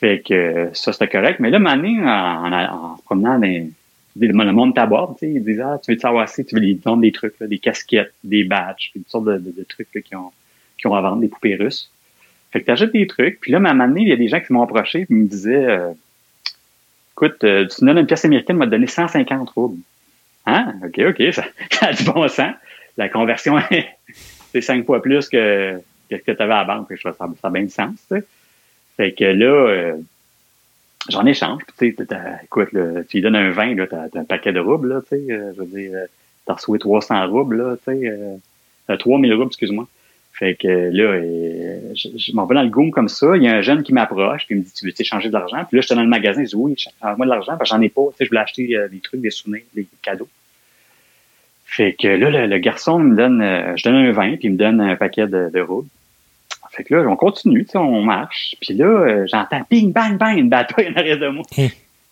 Fait que ça, c'était correct. Mais là, Mané, en, en, en se promenant dans le monde t'aborde, tu sais, ils disent, ah, tu veux savoir assez, tu veux lui vendre des trucs, là, des casquettes, des badges, toutes sortes de, de, trucs qui, ont, qui ont à vendre, des poupées russes. Fait que tu achètes des trucs. Puis là, à un moment donné, il y a des gens qui m'ont approché et me disaient, euh, écoute, euh, tu me donnes une pièce américaine, tu vas te donner 150 roubles. Hein? OK, OK, ça, ça a du bon sens. La conversion, c'est cinq fois plus que, que ce que tu avais à la banque. Je ça, ça a bien du sens. Tu sais. Fait que là, euh, j'en échange. Tu sais, écoute, là, tu lui donnes un 20, tu as, un paquet de roubles. Là, euh, je veux dire, euh, tu as reçu 300 roubles. Là, tu sais, euh, 3000 roubles, excuse-moi. Fait que là, je, m'en vais dans le goût comme ça. Il y a un jeune qui m'approche, puis il me dit Tu veux échanger de l'argent? Puis là, je suis dans le magasin, je dis Oui, change-moi de l'argent, parce que j'en ai pas. Tu sais, je voulais acheter des trucs, des souvenirs, des cadeaux. Fait que là, le, garçon me donne, euh, je donne un vin, puis il me donne un paquet de, de roubles. Fait que là, on continue, tu sais, on marche. Puis là, euh, j'entends ping, bang, bang, une bataille en arrière de moi. Hein.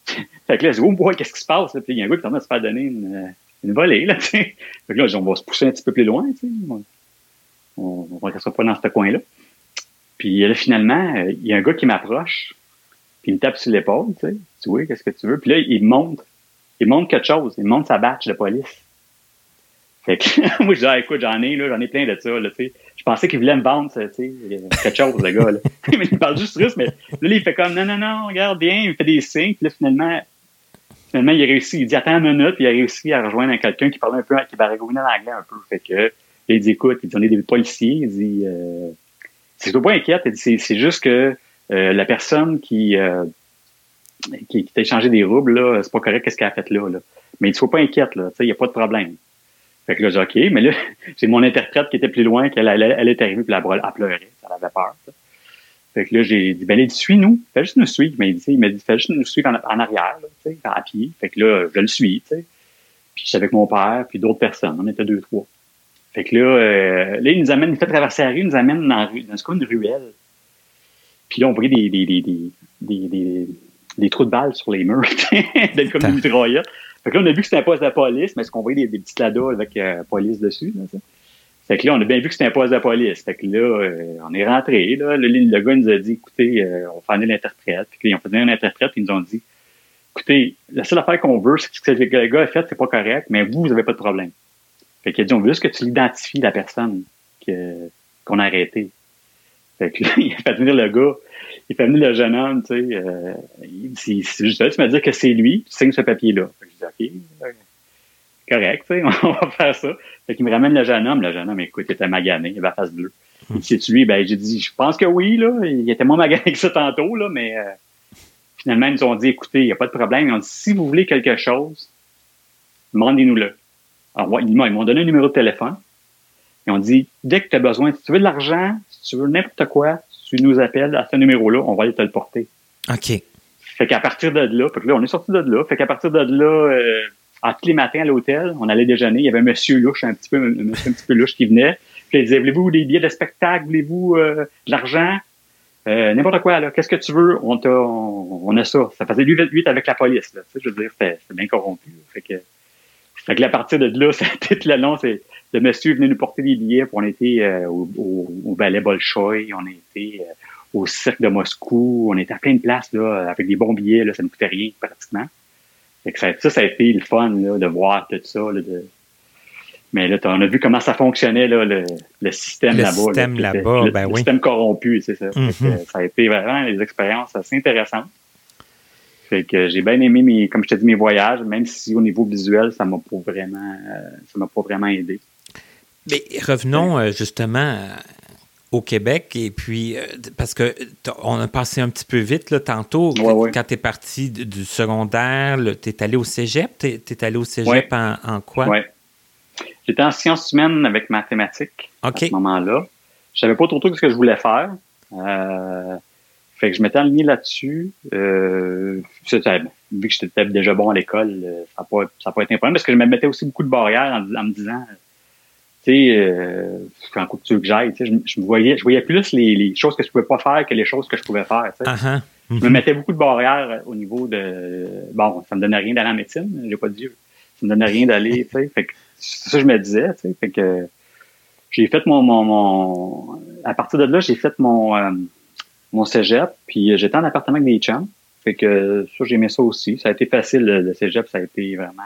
fait que là, je dis, oh boy, qu'est-ce qui se passe? Puis il y a un gars qui est en train de se faire donner une, une volée, là, tu sais. Fait que là, on va se pousser un petit peu plus loin, tu sais. On, on, restera pas dans ce coin-là. Puis là, finalement, euh, il y a un gars qui m'approche, puis il me tape sur l'épaule, tu sais. Tu vois, qu'est-ce que tu veux? Puis là, il montre, il montre quelque chose. Il montre sa batch de police. Fait que, moi, je dis, ah, écoute, j'en ai, là, j'en ai plein de ça, là, tu sais. Je pensais qu'il voulait me vendre, tu sais, quelque chose, le gars, là. il parle juste russe, mais là, il fait comme, non, non, non, regarde bien, il me fait des signes, puis là, finalement, finalement, il a réussi, il dit, attends une minute, puis il a réussi à rejoindre quelqu'un qui parlait un peu, qui baragouinait l'anglais un peu. Fait que, il dit, écoute, il dit, on est des policiers, il dit, euh, c'est pas inquiète, il dit, c'est juste que, euh, la personne qui, euh, qui, qui t'a échangé des roubles, là, c'est pas correct qu'est-ce qu'elle a fait là, là. Mais il dit, faut pas inquiète, là, tu sais, il y a pas de problème. Fait que là, j'ai OK, mais là, c'est mon interprète qui était plus loin, qu'elle elle, est arrivée, puis elle, elle pleurait, elle avait peur. Fait que là, j'ai dit, ben, il dit, suis-nous, fais juste nous suivre. Mais il m'a dit, fais juste nous suivre en, arrière, tu sais, à pied. Fait que là, je le suis, tu sais. Puis j'étais avec mon père, puis d'autres personnes. On était deux, trois. Fait que là, euh, là, il nous amène, il fait traverser la rue, il nous amène dans, dans une ruelle. Puis là, on voyait des, des, des, des, des, trous de balles sur les murs, d'être comme des mitraillettes. Fait que là, on a vu que c'était un poste de police, mais est-ce qu'on voyait des, des petits ladas avec euh, police dessus? Là, fait que là, on a bien vu que c'était un poste de police. Fait que là, euh, on est rentré. Là, le, le, gars nous a dit, écoutez, euh, on va faire l'interprète. Puis ils ont fait un interprète, puis ils nous ont dit, écoutez, la seule affaire qu'on veut, c'est que ce que le gars a fait, c'est pas correct, mais vous, vous avez pas de problème. Fait qu'il a dit, on veut juste que tu identifies la personne que, qu'on a arrêtée. Fait que là, il a fait venir le gars il fait venir le jeune homme, tu sais, euh, c'est juste ça, tu m'as dit que c'est lui, tu signes ce papier-là. Je dis, OK, correct, tu sais, on va faire ça. Fait qu'il me ramène le jeune homme, le jeune homme, écoute, il était magané, il avait la face bleue. Hmm. C'est lui, ben j'ai dit, je pense que oui, là, il était moins magané que ça tantôt, là, mais euh, finalement, ils nous ont dit, écoutez, il n'y a pas de problème. Ils ont dit, si vous voulez quelque chose, demandez-nous-le. Alors, ils m'ont donné un numéro de téléphone. Ils ont dit, dès que tu as besoin, si tu veux de l'argent, si tu veux n'importe quoi, tu nous appelles à ce numéro-là, on va aller te le porter. OK. Fait qu'à partir de là, là, on est sorti de là. Fait qu'à partir de là, euh, tous les matins à l'hôtel, on allait déjeuner. Il y avait un monsieur louche, un petit peu, un monsieur un petit peu louche qui venait. Puis il disait, voulez-vous des billets de spectacle? Voulez-vous euh, de l'argent? Euh, n'importe quoi, là. Qu'est-ce que tu veux? On, t'a, on, a ça. Ça faisait 8 avec la police, là. Tu sais, je veux dire, c'était, bien corrompu. Fait que, fait que à partir de là, c'était tout le long, c'est, le monsieur venait nous porter des billets. on était euh, au, au, au, ballet Bolchoï, on était euh, au cirque de Moscou, on était à plein de places là, avec des bons billets, là, ça ne coûtait rien pratiquement. ça, ça, a été le fun là, de voir tout ça. Là, de... Mais là, on a vu comment ça fonctionnait, là, le, le système là-bas. Le système là-bas, ben le, oui. système corrompu, c'est ça. Mm-hmm. Ça a été vraiment des expériences assez intéressantes. Fait que j'ai bien aimé mes, comme je te dis, mes voyages, même si au niveau visuel, ça m'a pas vraiment, euh, ça m'a pas vraiment aidé. Mais revenons euh, justement au Québec. Et puis, euh, parce que on a passé un petit peu vite là, tantôt. quand tu es parti du secondaire, tu es allé au cégep. Tu es, allé au cégep en, quoi? Oui. J'étais en sciences humaines avec mathématiques à ce moment-là. Je savais pas trop, trop ce que je voulais faire. Euh, fait que je m'étais aligné là-dessus. Euh, vu que j'étais déjà bon à l'école, ça n'a pas, pas été un problème parce que je me mettais aussi beaucoup de barrières en, en me disant tu sais, euh, quand tu que j'aille, tu sais, je, me voyais, je voyais plus les, choses que je pouvais pas faire que les choses que je pouvais faire. Uh-huh. Je me mhm. mettais beaucoup de barrières au niveau de, bon, ça me donnait rien d'aller en médecine, j'ai pas dit, ça me donnait rien d'aller, tu sais, fait que c'est ça que je me disais, tu sais, fait que j'ai fait mon, mon, à partir de là, j'ai fait mon, euh, mon cégep, puis j'étais en appartement avec des chums, fait que ça, j'aimais ça aussi, ça a été facile, le cégep, ça a été vraiment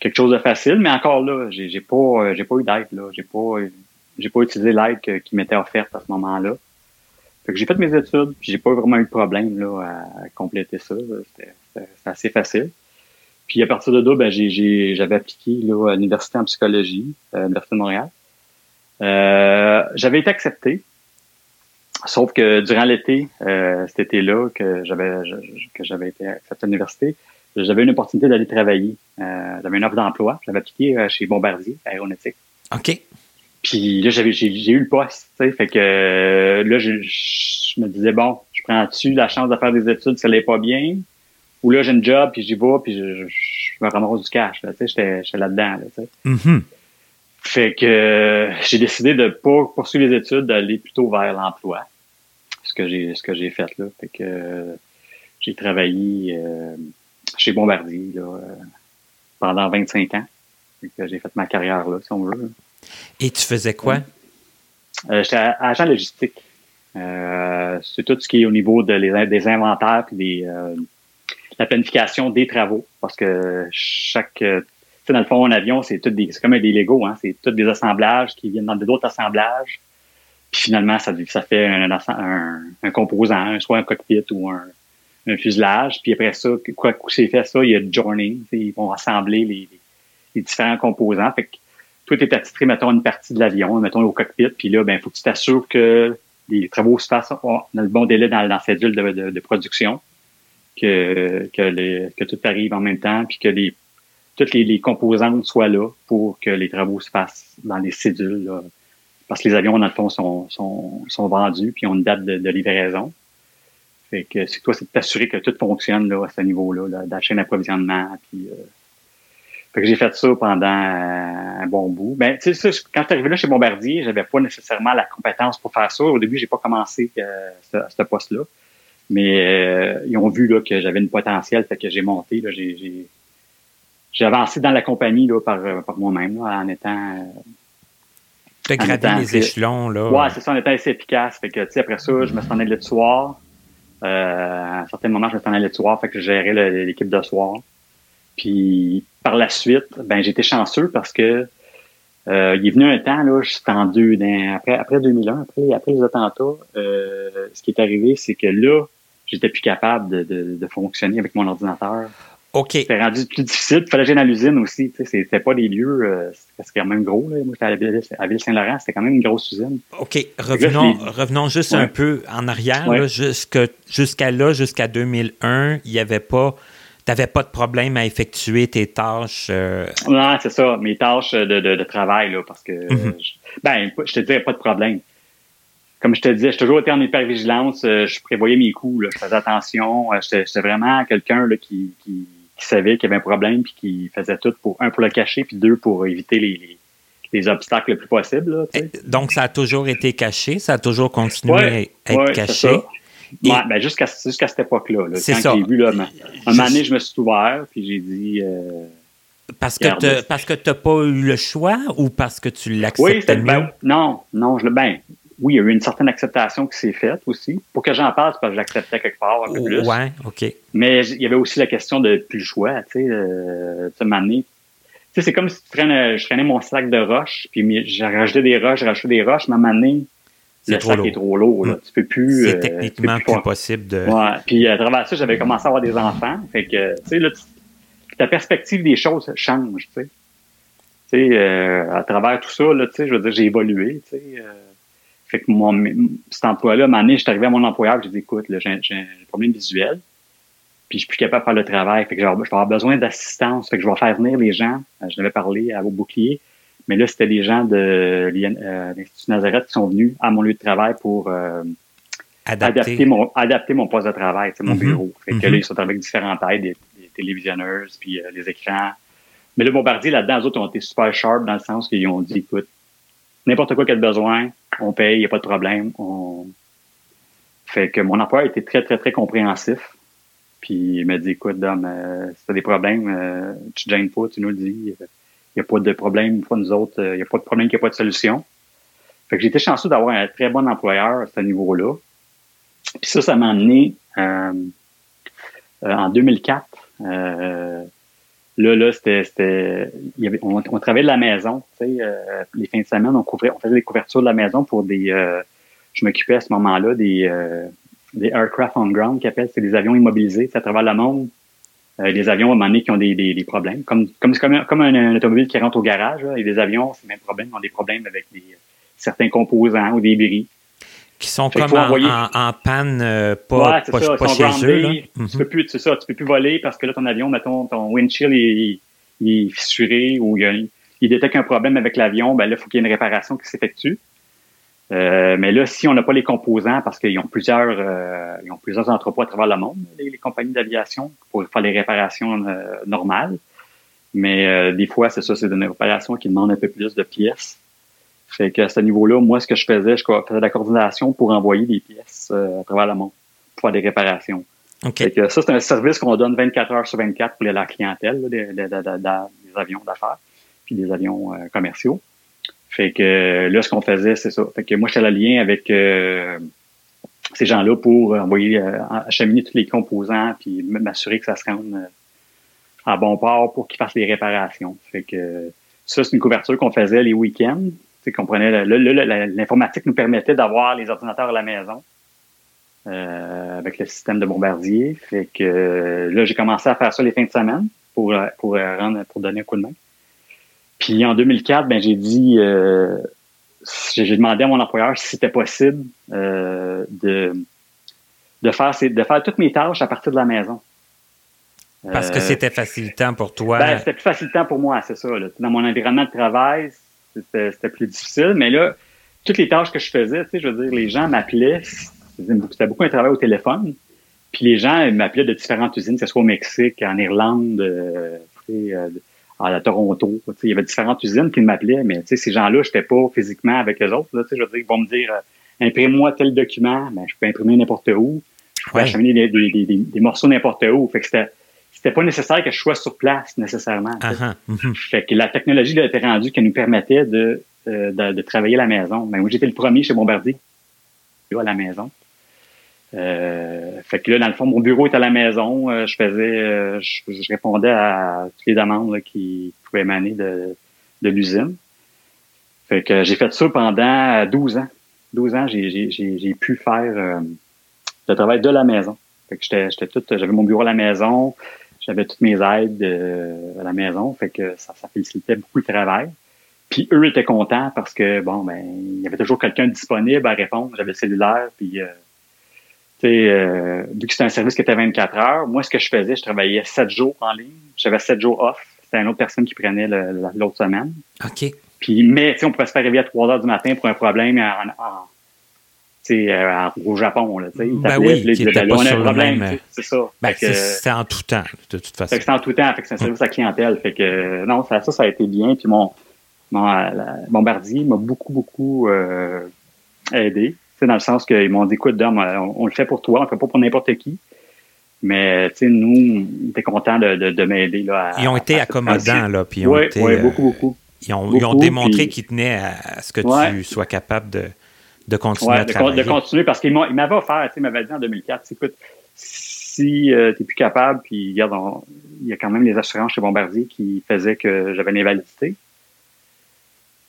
quelque chose de facile, mais encore là, j'ai, pas, euh, j'ai pas eu d'aide, là. J'ai pas, j'ai utilisé l'aide qui m'était offerte à ce moment-là. Fait que j'ai fait mes études, puis j'ai pas vraiment eu de problème, là, à, compléter ça. C'était, assez facile. Puis à partir de là, ben, j'avais appliqué, là, à l'université en psychologie, à l'université de Montréal. Euh, j'avais été accepté. Sauf que durant l'été, euh, cet été-là, que j'avais, que j'avais été accepté à l'université, j'avais une opportunité d'aller travailler. Euh, j'avais une offre d'emploi. J'avais appliqué euh, chez Bombardier, aéronautique. OK. Puis là, j'avais, j'ai, eu le poste. Fait que euh, là, je, me disais, bon, je prends-tu la chance de faire des études si ça n'est pas bien? Ou là, j'ai une job, puis j'y vais, puis je, je, me ramasse du cash. Là, j'étais, j'étais là-dedans. Là, mm-hmm. Fait que j'ai décidé de pas poursuivre les études, d'aller plutôt vers l'emploi. Ce que j'ai ce que j'ai fait là. Fait que j'ai travaillé chez Bombardier là, euh, pendant 25 ans. J'ai fait ma carrière là, si on veut. Et tu faisais quoi? Euh, j'étais agent logistique. Euh, c'est tout ce qui est au niveau de les, des inventaires et des, la planification des travaux. Parce que chaque. Dans le fond, un avion, c'est tout des. C'est comme des Lego, hein. C'est tous des assemblages qui viennent dans d'autres assemblages. Puis finalement, ça, ça fait un, un, composant, soit un cockpit ou un, fuselage. Puis après ça, quoi que c'est fait ça, il y a du joining. Ils vont assembler les, les, différents composants. Fait que toi, tu attitré, mettons, une partie de l'avion, mettons au cockpit, puis là, ben, faut que tu t'assures que les travaux se fassent dans le bon délai dans, la cédule de, de, production, que, que, les, que tout arrive en même temps, puis que les, toutes les, composantes soient là pour que les travaux se fassent dans les cédules. Parce que les avions, dans le fond, sont, sont, sont vendus, puis ont une date de, livraison. Fait que c'est toi, c'est de t'assurer que tout fonctionne là, à ce niveau-là, là, la chaîne d'approvisionnement. Puis, euh, fait que j'ai fait ça pendant un bon bout. Ben, tu sais, quand je suis arrivé là chez Bombardier, j'avais pas nécessairement la compétence pour faire ça. Au début, j'ai pas commencé euh, à ce poste-là. Mais euh, ils ont vu là, que j'avais une potentiel, fait que j'ai monté. Là, avancé dans la compagnie là, par, par moi-même en étant. Fait gradé les échelons, là. Ouais, c'est ça, en étant assez efficace. Fait que, tu sais, après ça, je me suis en allé le soir. Euh, à un certain moment, je me suis allé le soir, fait que je gérais l'équipe de soir. Puis par la suite, ben j'étais chanceux parce que euh, il est venu un temps là, juste en deux, après après 2001, après après les attentats, euh, ce qui est arrivé, c'est que là, j'étais plus capable de, de, de, fonctionner avec mon ordinateur. OK. C'était rendu plus difficile. Il fallait que à l'usine aussi. C'était pas des lieux, euh, c'était quand même gros. Là. Moi, j'étais à Ville-Saint-Laurent, c'était quand même une grosse usine. OK. Revenons, revenons juste un peu en arrière. Jusqu'à là, jusqu'à 2001, il n'y avait pas... Tu n'avais pas de problème à effectuer tes tâches? Euh... Non, c'est ça. Mes tâches de, de, de travail, là, parce que... Mhm. je, ben, je te disais, pas de problème comme je te disais, j'ai toujours été en hypervigilance. Euh, je prévoyais mes coups, là, je faisais attention. Euh, j'étais vraiment quelqu'un qui, qui, qui savait qu'il y avait un problème puis qui faisait tout pour un pour le cacher puis deux pour éviter les, les, obstacles le plus possible. Là, Donc ça a toujours été caché, ça a toujours continué à être caché. Et... ben jusqu'à cette époque-là. c'est ça. Vu, là, un moment donné, je me suis ouvert puis j'ai dit. Euh, parce que tu t'as pas eu le choix ou parce que tu l'acceptais oui, ben, non, non, je le ben oui, il y a eu une certaine acceptation qui s'est faite aussi. Pour que j'en parle, c'est parce que j'acceptais quelque part un peu plus. Ouais, OK. Mais il y avait aussi la question de plus le choix, tu sais, euh, Tu sais, c'est comme si tu traînes, je traînais mon sac de roches, puis j'ai rajouté des roches, j'ai rajouté des roches, mais à un moment donné, le sac est trop lourd. Là. Mm. Tu peux plus. C'est euh, techniquement plus, possible de. Ouais. Puis à travers ça, j'avais commencé à avoir des enfants. Fait que, tu sais, là, ta perspective des choses change, tu sais. Tu sais, euh, à travers tout ça, là, tu sais, je veux dire, j'ai évolué, tu sais. Euh, Fait que mon, cet emploi-là, à je suis arrivé à mon employeur, j'ai dit, écoute, j'ai un problème visuel, puis je suis plus capable de faire le travail. Fait que je vais avoir besoin d'assistance. Fait que je vais faire venir les gens. Euh, je devais parler à vos boucliers, mais là, c'était des gens de euh, l'Institut Nazareth qui sont venus à mon lieu de travail pour euh, adapter. mon, adapter mon poste de travail, mon mm-hmm. bureau. Fait que là, mm-hmm. ils sont avec différentes tailles, des, télévisionneurs, puis les écrans. Mais le Bombardier, là-dedans, les autres ont été super sharp dans le sens qu'ils ont dit, écoute, n'importe quoi qu'il y a besoin, on paye, il n'y a pas de problème. On... Fait que mon emploi a été très, très, très compréhensif. Puis il m'a dit, écoute, Dom, euh, si tu as des problèmes, euh, tu te gênes pas, tu nous le dis. Il n'y a pas de problème, fois nous autres, euh, il n'y a pas de problème, il n'y a pas de solution. Fait que j'étais chanceux d'avoir un très bon employeur à ce niveau-là. Puis ça, ça m'a amené en 2004. Là, là, c'était, on, on, travaillait de la maison, tu sais, les fins de semaine, on couvrait, on faisait des couvertures de la maison pour des, je m'occupais à ce moment-là des, des aircraft on ground, qui appellent, c'est des avions immobilisés à travers le monde. Euh, des avions à un moment donné qui ont des, des, des problèmes. Comme, comme, comme, un, automobile qui rentre au garage, là, et des avions, c'est le même problème, ont des problèmes avec des, certains composants ou des bris. Qui sont comme en, en, panne, euh, pas, ouais, pas, pas chez eux. Là. Tu peux plus, c'est ça, tu peux plus voler parce que là, ton avion, mettons, ton windshield est, est fissuré ou il, il détecte un problème avec l'avion, ben là, il faut qu'il y ait une réparation qui s'effectue. Euh, mais là, si on n'a pas les composants, parce qu'ils ont plusieurs, euh, ils ont plusieurs entrepôts à travers le monde, les, compagnies d'aviation, pour faire les réparations euh, normales. Mais des fois, c'est ça, c'est une réparation qui demande un peu plus de pièces. Fait qu'à ce niveau-là, moi, ce que je faisais, je faisais de la coordination pour envoyer des pièces à travers le monde pour faire des réparations. Fait que ça, c'est un service qu'on donne 24 heures sur 24 pour la clientèle des, des, avions d'affaires puis des avions commerciaux. Fait que là, ce qu'on faisait, c'est ça. Fait que moi, j'étais le lien avec euh, ces gens-là pour envoyer, euh, acheminer tous les composants, puis m'assurer que ça se rende euh, à bon port pour qu'ils fassent les réparations. Fait que ça, c'est une couverture qu'on faisait les week-ends. Qu'on prenait l'informatique nous permettait d'avoir les ordinateurs à la maison. avec le système de bombardier. Fait que là, j'ai commencé à faire ça les fins de semaine pour, pour, rendre, pour donner un coup de main. Puis en 2004, ben j'ai dit, euh, j'ai demandé à mon employeur si c'était possible euh, de de faire de faire toutes mes tâches à partir de la maison. Parce que euh, c'était facilitant pour toi. Ben, c'était plus facilitant pour moi, c'est ça. Dans mon environnement de travail, c'était plus difficile. Mais là, toutes les tâches que je faisais, tu sais, je veux dire, les gens m'appelaient. C'était beaucoup un travail au téléphone. Puis les gens m'appelaient de différentes usines, que ce soit au Mexique, en Irlande, euh, à Toronto. Il y avait différentes usines qui m'appelaient, mais ces gens-là, je n'étais pas physiquement avec eux autres. Là, je veux dire, ils vont me dire euh, imprime-moi tel document, ben, je peux imprimer n'importe où. Je peux acheminer des, des, des, des morceaux n'importe où. Fait que c'était c'était pas nécessaire que je sois sur place nécessairement. Uh Fait que la technologie là, était rendue qui nous permettait de, euh, de, de, travailler à la maison. Mais ben, moi, j'étais le premier chez Bombardier à la maison. Euh, fait que là, dans le fond, mon bureau était à la maison. Euh, je faisais, euh, je, répondais à toutes les demandes qui pouvaient émaner de, de l'usine. Fait que j'ai fait ça pendant 12 ans. 12 ans, j'ai pu faire le travail de la maison. Fait que j'étais, j'étais tout, j'avais mon bureau à la maison, j'avais toutes mes aides à la maison. Fait que ça, ça facilitait beaucoup le travail. Puis eux étaient contents parce que bon, ben, il y avait toujours quelqu'un disponible à répondre. J'avais le cellulaire, puis euh, vu que c'était un service qui était 24 heures, moi, ce que je faisais, je travaillais 7 jours en ligne. J'avais 7 jours off. C'était une autre personne qui prenait l'autre semaine. OK. Puis, mais, on pouvait se faire réveiller à 3 heures du matin pour un problème en, en euh, au Japon. Là, ben oui, qui était pas problème. C'est ça. Ben, c'est en tout temps, de toute façon. C'est en tout temps. Fait que c'est un service à clientèle. Fait que, non, ça, ça, ça a été bien. Puis mon, mon bombardier m'a beaucoup, beaucoup euh, aidé dans le sens qu'ils m'ont dit, écoute, on, on, le fait pour toi, on le fait pas pour n'importe qui. Mais, nous, on était contents de, de, m'aider, là. ils ont été accommodants, là. Puis oui, euh, beaucoup, beaucoup. Ils ont, ils ont démontré qu'ils tenaient à, ce que tu sois capable de, de continuer à travailler. De continuer, parce qu'ils m'avaient offert, tu sais, m'avaient dit en 2004, écoute, si euh, tu n'es plus capable, puis regarde, il y a quand même les assurances chez Bombardier qui faisaient que j'avais une invalidité.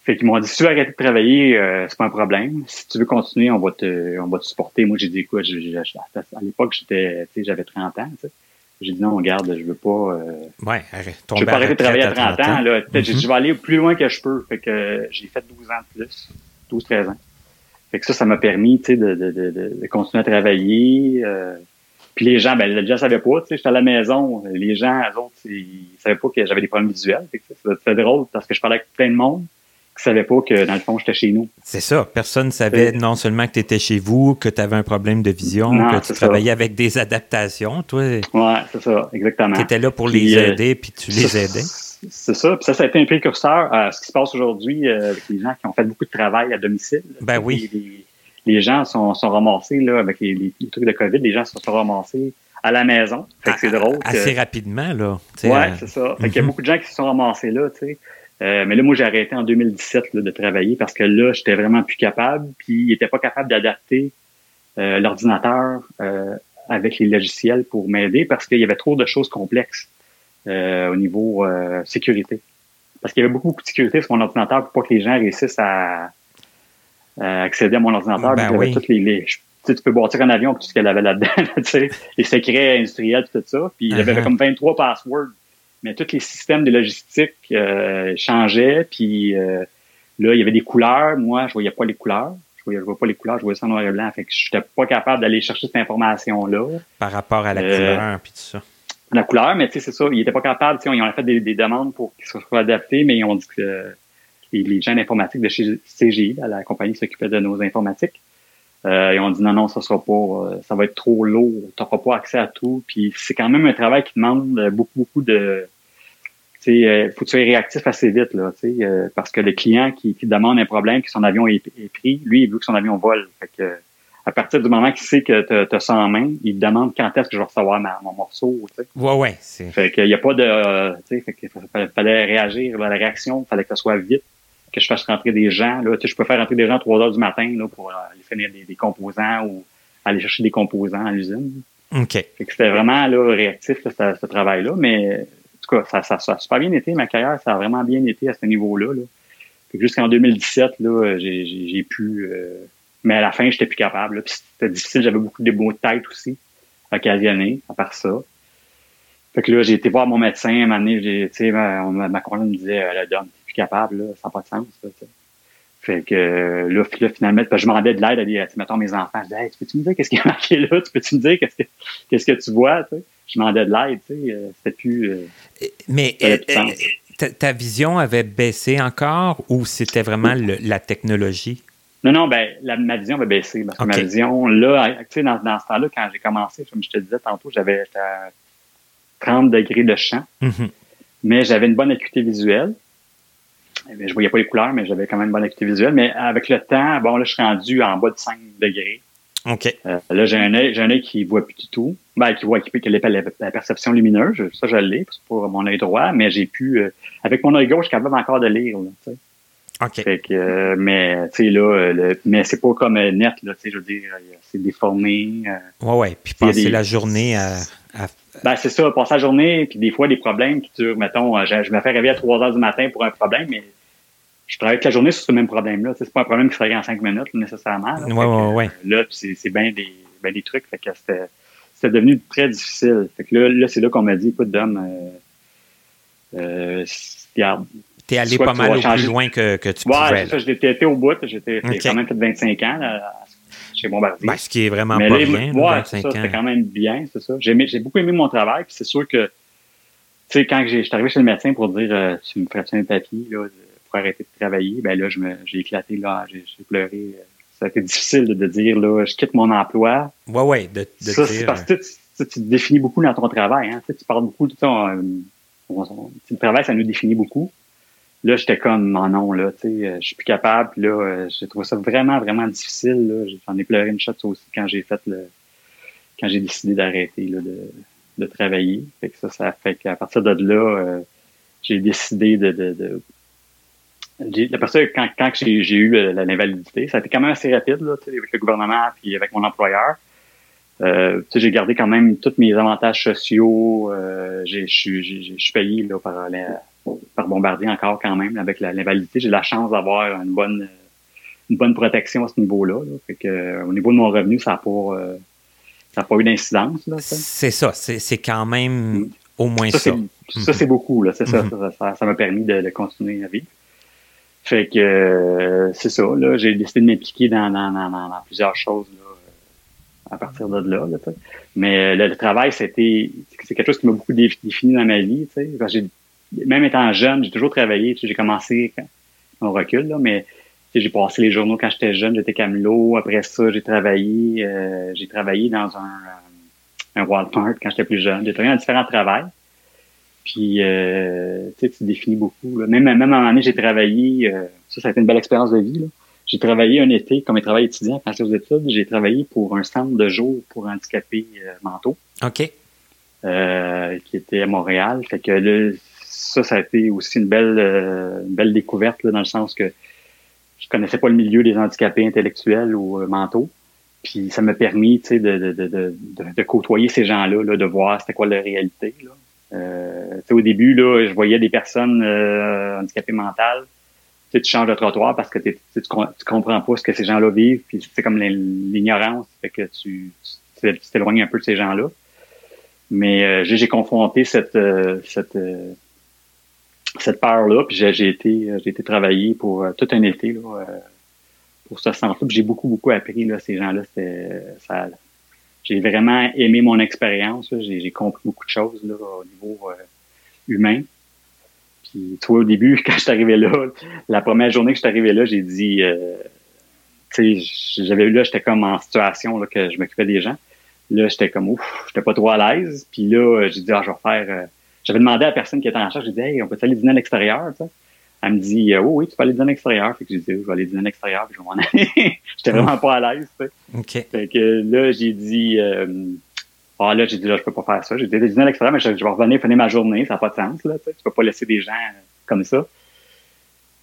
Fait qu'ils m'ont dit si tu veux arrêter de travailler, euh, c'est pas un problème. Si tu veux continuer, on va te, on va te supporter. Moi, j'ai dit quoi, à l'époque, j'étais, j'avais 30 ans, J'ai dit non, regarde, je veux pas. Euh, ouais, arrête. Je veux pas arrêter de travailler à 30, ans. là. Je vais aller plus loin que je peux. Fait que j'ai fait 12 ans de plus, 12-13 ans. Fait que ça, ça m'a permis, tu sais, de, de, de, de, continuer à travailler. Euh, puis les gens, ben, les gens savaient pas, tu sais, j'étais à la maison. Les gens, eux autres, ils savaient pas que j'avais des problèmes visuels. C'était drôle parce que je parlais avec plein de monde qui savaient pas que, dans le fond, j'étais chez nous. C'est ça. Personne ne savait non seulement que tu étais chez vous, que tu avais un problème de vision, que tu travaillais avec des adaptations, toi. Ouais, c'est ça, exactement. Tu étais là pour les euh, aider, puis tu les aidais. C'est ça. Puis ça, ça a été un précurseur à ce qui se passe aujourd'hui euh, avec les gens qui ont fait beaucoup de travail à domicile. Ben oui. Les, gens sont, sont ramassés là, avec les, trucs de COVID, les gens se sont ramassés à la maison. Fait que c'est drôle. Assez rapidement, là. Oui, euh, c'est ça. Fait qu'il y a mhm. beaucoup de gens qui se sont ramassés là, tu sais. Euh, mais là, moi, j'ai arrêté en 2017 là, de travailler parce que là, j'étais vraiment plus capable. Puis, il n'était pas capable d'adapter euh, l'ordinateur euh, avec les logiciels pour m'aider parce qu'il y avait trop de choses complexes au niveau sécurité. Parce qu'il y avait beaucoup, beaucoup de sécurité sur mon ordinateur pour pas que les gens réussissent à, accéder à mon ordinateur. Ben oui. toutes les, tu, peux bâtir un avion pour tout ce qu'elle avait là-dedans, tu sais, les secrets industriels, tout ça. Puis il y avait uh-huh. comme 23 passwords mais tous les systèmes de logistique euh, changeaient. Puis euh, là, il y avait des couleurs. Moi, je voyais pas les couleurs. Je voyais, je voyais pas les couleurs, je voyais ça en noir et blanc. Fait que j'étais pas capable d'aller chercher cette information-là. Par rapport à la euh, couleur, puis tout ça. La couleur, mais tu sais, c'est ça. Ils étaient pas capables. Ils ont fait des, des demandes pour qu'ils soient adaptés, mais ils ont dit que les, gens d'informatique de chez CGI, la compagnie qui s'occupait de nos informatiques, euh, ils ont dit non, non, ça sera pas, euh, ça va être trop lourd, tu n'auras pas accès à tout. Puis c'est quand même un travail qui demande beaucoup, beaucoup de. Tu sais, euh, faut que tu sois réactif assez vite, là, tu sais, euh, parce que le client qui, qui demande un problème, que son avion est, pris, lui, il veut que son avion vole. Fait que à partir du moment qu'il sait que tu as ça en main, il demande quand est-ce que je vais recevoir mon morceau. Tu sais. Ouais, ouais. Fait qu'il n'y a pas de. tu sais, fallait réagir, la réaction, fallait que ça soit vite que je fasse rentrer des gens. Là. Tu sais, je peux faire rentrer des gens à 3 heures du matin là, pour aller finir des, composants ou aller chercher des composants à l'usine. OK. Fait que c'était vraiment là, réactif, ce, travail-là. Mais en tout cas, ça, ça, ça, a super bien été. Ma carrière, ça a vraiment bien été à ce niveau-là. Là. Jusqu'en 2017, là, j'ai, j'ai, pu... Euh, mais à la fin, j'étais plus capable. Puis c'était difficile. J'avais beaucoup de beaux de tête aussi, occasionnés, à part ça. Fait que là, j'ai été voir mon médecin, un moment donné, tu sais, ma, ma, me disait, euh, la donne, capable, là, ça n'a pas de sens. fait que là, finalement, je demandais de l'aide à des, mettons, mes enfants. Je disais, hey, peux-tu me dire qu'est-ce qui est marqué là? Tu peux-tu me dire qu'est-ce que, qu'est-ce que tu vois? Je demandais de l'aide, tu sais. Euh, c'était plus. Euh, mais euh, ta, vision avait baissé encore ou c'était vraiment la technologie? Non, non, ben, ma vision avait baissé. Parce que ma vision, là, tu sais, dans, dans, ce temps-là, quand j'ai commencé, comme je te disais tantôt, j'avais 30 degrés de champ. Mm-hmm. Mais j'avais une bonne acuité visuelle. Je je voyais pas les couleurs, mais j'avais quand même une bonne activité visuelle. Mais avec le temps, bon, là, je suis rendu en bas de 5 degrés. OK. Euh, là, j'ai un œil, j'ai un œil qui voit plus du tout. Ben, qui voit, qui, qui a la, perception lumineuse. Ça, je l'ai, pour mon œil droit, mais j'ai pu, euh, avec mon œil gauche, je suis capable encore de lire, là, OK. Fait que, euh, mais, tu sais, là, le, mais c'est pas comme net, là, tu sais, je veux dire, c'est déformé. ouais, ouais. Puis passer la journée à, à... Ben, c'est ça, passer la journée, puis des fois, des problèmes qui durent, mettons, je, je me fais réveiller à 3 heures du matin pour un problème, mais je travaille toute la journée sur ce même problème-là. C'est pas un problème qui se règle en cinq minutes nécessairement. Là, ouais, ouais, là c'est bien des, ben des trucs. Fait que c'était devenu très difficile. Fait que là, là c'est là qu'on m'a dit, écoute, Dom, euh, euh, regarde. T'es allé pas mal au plus loin que, que tu pouvais. Ouais, ça, j'étais au bout. J'étais quand même fait 25 ans là, chez Bombardier. Ben, ce qui est vraiment pas bien, ouais, 25 ans. C'était quand même bien, c'est ça. J'ai beaucoup aimé mon travail, puis c'est sûr que, tu sais, quand j'ai arrivé chez le médecin pour dire, euh, tu me ferais un papier, là, pour arrêter de travailler, ben là, je j'ai éclaté, là, j'ai, pleuré. Ça a été difficile de, dire, là, je quitte mon emploi. Ouais, ouais, de, de ça, c'est parce que tu, tu, te définis beaucoup dans ton travail, hein. Tu, parles beaucoup de ton, euh, le travail, ça nous définit beaucoup. Là, j'étais comme, non, non, là, tu sais, je suis plus capable. Puis là, euh, j'ai trouvé ça vraiment, vraiment difficile. J'en ai pleuré une chatte aussi quand j'ai fait le, quand j'ai décidé d'arrêter de, de travailler. Fait que ça, ça fait qu'à partir de là, euh, j'ai décidé de, de, de la ça, quand, quand j'ai eu l'invalidité, ça a été quand même assez rapide là, avec le gouvernement puis avec mon employeur. Euh, j'ai gardé quand même tous mes avantages sociaux. Euh, je suis payé là, par, par Bombardier encore quand même avec l'invalidité. J'ai la chance d'avoir une bonne une bonne protection à ce niveau-là. Fait que, euh, au niveau de mon revenu, ça n'a pas, euh, ça pas eu d'incidence. C'est ça. C'est quand même mm. au moins ça. Ça, c'est beaucoup. Là, ça. Mm-hmm. Ça m'a permis de, de continuer à vivre. Fait que euh, c'est ça, là, j'ai décidé de m'impliquer dans, dans, dans, dans, plusieurs choses là, à partir de là. là Mais le, travail, c'était c'est quelque chose qui m'a beaucoup défini dans ma vie. J'ai, même étant jeune, j'ai toujours travaillé. J'ai commencé au recul, là, mais j'ai passé les journaux quand j'étais jeune, j'étais camelot. Après ça, j'ai travaillé, euh, j'ai travaillé dans un, un Walmart quand j'étais plus jeune. J'ai travaillé dans différents travails. Puis, euh, tu sais, tu définis beaucoup. Là. Même, même à un moment donné, j'ai travaillé, euh, ça, ça a été une belle expérience de vie. J'ai travaillé un été comme un travail étudiant quand j'étais aux études. J'ai travaillé pour un centre de jour pour handicapés euh, mentaux. OK. Euh, qui était à Montréal. Fait que là, ça, ça a été aussi une belle, une belle découverte là, dans le sens que je connaissais pas le milieu des handicapés intellectuels ou mentaux. Puis ça m'a permis, de, de, de, de, côtoyer ces gens-là, là, de voir c'était quoi leur réalité. Là. Euh, au début, là, je voyais des personnes euh, handicapées mentales. Tu, tu changes de trottoir parce que tu, tu, comprends pas ce que ces gens-là vivent. Puis c'est comme l'ignorance fait que tu t'éloignes un peu de ces gens-là. Mais euh, j'ai confronté cette euh, cette euh, cette peur-là, puis j'ai été j'ai été travailler pour tout un été là, pour ce sens-là. J'ai beaucoup beaucoup appris là. Ces gens-là, ça j'ai vraiment aimé mon expérience. J'ai compris beaucoup de choses là, au niveau euh, humain. Puis, toi, au début, quand je suis arrivé là, la première journée que je suis arrivé là, j'ai dit, euh, tu sais, j'avais là, j'étais comme en situation là, que je m'occupais des gens. Là, j'étais comme, ouf, j'étais pas trop à l'aise. Puis là, j'ai dit, ah, je vais faire. Euh, j'avais demandé à la personne qui était en charge, j'ai dit, hey, on peut aller dîner à l'extérieur, tu sais? Elle me dit, oh, oui, tu peux aller dîner à l'extérieur. Fait que j'ai dit, je vais aller dîner à l'extérieur, puis je vais m'en aller. J'étais vraiment pas à l'aise, tu sais. OK. Fait que là, j'ai dit, euh, ah, là, j'ai dit, là, je peux pas faire ça. J'ai dit, dîner à l'extérieur, mais je, vais revenir finir ma journée. Ça n'a pas de sens, là, tu sais. Tu peux pas laisser des gens comme ça.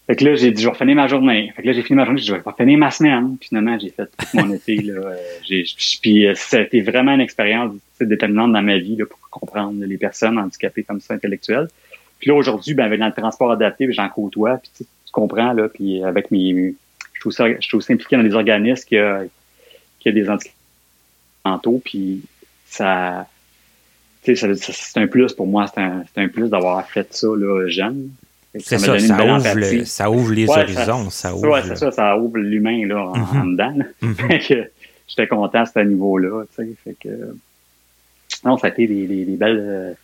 Fait que là, j'ai dit, je vais finir ma journée. Fait que là, j'ai fini ma journée, je vais finir ma semaine. Puis finalement, j'ai fait tout mon été, là. J'ai, puis ça a été vraiment une expérience déterminante dans ma vie, là, pour comprendre les personnes handicapées comme ça, intellectuelles. Puis là, aujourd'hui, ben, avec dans le transport adapté, ben, j'en côtoie, puis tu, comprends, là, puis avec mes... Je suis, aussi, je suis aussi impliqué dans des organismes qui a, qui a des handicapés mentaux, puis ça... Tu sais, c'est un plus pour moi, c'est un, un, plus d'avoir fait ça, là, jeune. C'est ça, ça, ouvre ça ouvre les horizons, ça, ouvre... Ouais, c'est ça, ça ouvre l'humain, là, en, mm-hmm. dedans. Mm J'étais content à ce niveau-là, tu sais, fait que... Non, ça a été des, des, des belles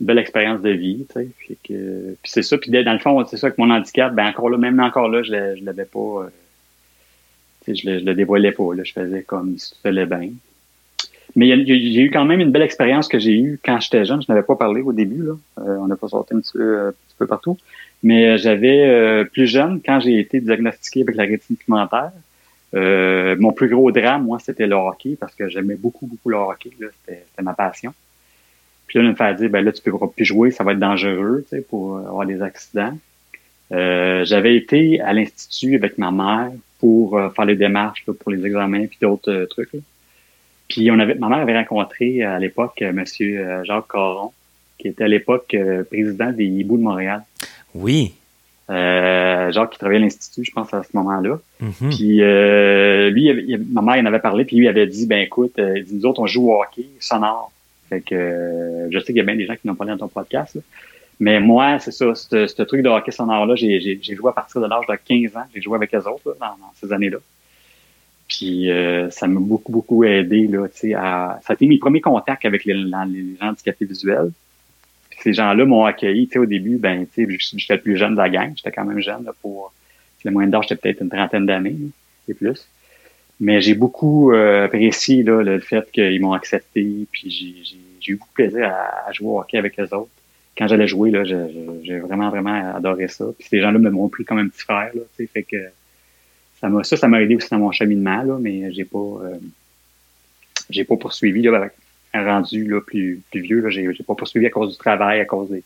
une belle expérience de vie, tu sais. Puis, que, puis c'est ça. Puis dans le fond, c'est ça que mon handicap, ben encore là, même encore là, je ne l'avais pas. Euh, tu sais, je le, je le dévoilais pas. Là, je faisais comme si tout allait bien. Mais j'ai eu quand même une belle expérience que j'ai eue quand j'étais jeune. Je n'avais pas parlé au début. Là. Euh, on n'a pas sorti un petit, peu, un petit peu partout. Mais euh, j'avais plus jeune, quand j'ai été diagnostiqué avec la rétine pigmentaire, mon plus gros drame, moi, c'était le hockey parce que j'aimais beaucoup, beaucoup le hockey. C'était ma passion. Puis là, on me fait dire, ben là, tu peux plus jouer, ça va être dangereux, tu sais, pour avoir des accidents. Euh, j'avais été à l'institut avec ma mère pour euh, faire les démarches pour les examens puis d'autres euh, trucs. Puis on avait, ma mère avait rencontré à l'époque Monsieur Jacques Caron, qui était à l'époque président des Hiboux de Montréal. Oui. Jacques qui travaillait à l'institut, je pense à ce moment-là. Mm-hmm. Puis lui, ma mère en avait parlé, puis lui avait dit, ben écoute, nous autres on joue au hockey sonore. Fait que euh, je sais qu'il y a bien des gens qui n'ont pas dans ton podcast. Mais moi, c'est ça, ce truc de hockey sonore-là, j'ai joué à partir de l'âge de 15 ans. J'ai joué avec les autres dans, ces années-là. Puis euh, ça m'a beaucoup, beaucoup aidé. Là, à, ça a été mes premiers contacts avec les, les gens handicapés visuels. Ces gens-là m'ont accueilli. Au début, ben, j'étais le plus jeune de la gang. J'étais quand même jeune là, pour. Le moyen d'âge, j'étais peut-être une trentaine d'années et plus. Mais j'ai beaucoup euh, apprécié là, le fait qu'ils m'ont accepté, puis j'ai eu beaucoup de plaisir à, jouer au hockey avec les autres. Quand j'allais jouer, là, j'ai vraiment, vraiment adoré ça. Puis ces gens-là me m'ont pris comme un petit frère, là, fait que ça m'a ça, ça m'a aidé aussi dans mon cheminement, là, mais j'ai pas euh, j'ai pas poursuivi là, avec rendu là, plus, plus vieux. Là, j'ai pas poursuivi à cause du travail, à cause des,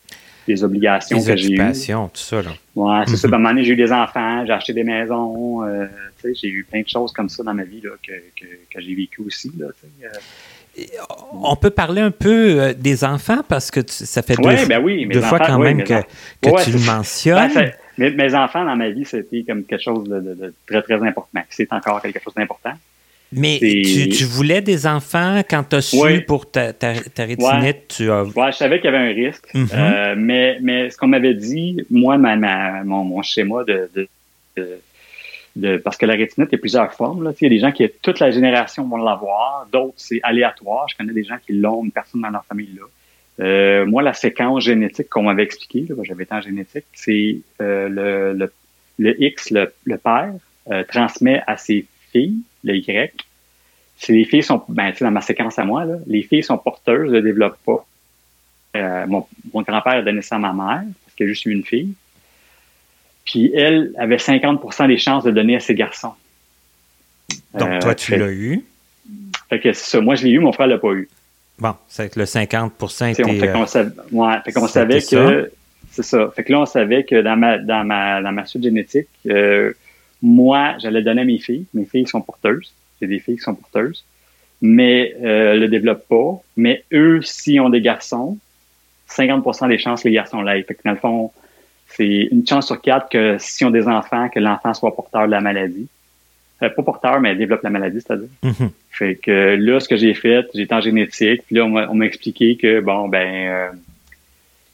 des obligations que j'ai eues. tout ça, là. Ouais, c'est ça. À un moment donné, j'ai eu des enfants, j'ai acheté des maisons, euh, j'ai eu plein de choses comme ça dans ma vie là, que, que, que j'ai vécu aussi. Là, euh. On peut parler un peu euh, des enfants parce que ça fait deux, ben oui, deux fois quand même que, que tu le mentionnes. Ben, mes, enfants dans ma vie, c'était comme quelque chose de, de, de très, très important. C'est encore quelque chose d'important. Mais tu, voulais des enfants quand tu as su pour ta, ta, rétinite, tu as. Ouais, je savais qu'il y avait un risque. Mm-hmm. Euh, mais, mais ce qu'on m'avait dit, moi, ma, mon, schéma de, de, Parce que la rétinite, il y a plusieurs formes. Là. Il y a des gens qui, toute la génération, vont l'avoir. D'autres, c'est aléatoire. Je connais des gens qui l'ont, une personne dans leur famille là. Euh, moi, la séquence génétique qu'on m'avait expliqué, j'avais été en génétique, c'est euh, le, le, le, X, le, le père, transmet à ses filles le Y. Si les filles sont, ben, dans ma séquence à moi, là, les filles sont porteuses, ne développent pas. Euh, mon, mon grand-père a donné ça à ma mère, parce que je suis une fille. Puis elle avait 50% des chances de donner à ses garçons. Donc toi, tu l'as eu. Fait que ça. Moi, je l'ai eu, mon frère l'a pas eu. Bon, c'est que le 50 était... On, fait qu'on savait, ouais, fait qu'on savait que... C'est ça. Fait que là, on savait que dans ma, dans ma, dans ma suite génétique, euh, moi, j'allais donner à mes filles. Mes filles sont porteuses. J'ai des filles qui sont porteuses. Mais euh, le développent pas. Mais eux, s'ils ont des garçons, 50% des chances que les garçons l'aient. Fait que dans le fond, c'est une chance sur quatre que s'ils ont des enfants, que l'enfant soit porteur de la maladie. Euh, pas porteur, mais développe la maladie, c'est-à-dire. Mm-hmm. Fait que là, ce que j'ai fait, j'ai été en génétique. Puis là, on m'a expliqué que, bon, ben, euh,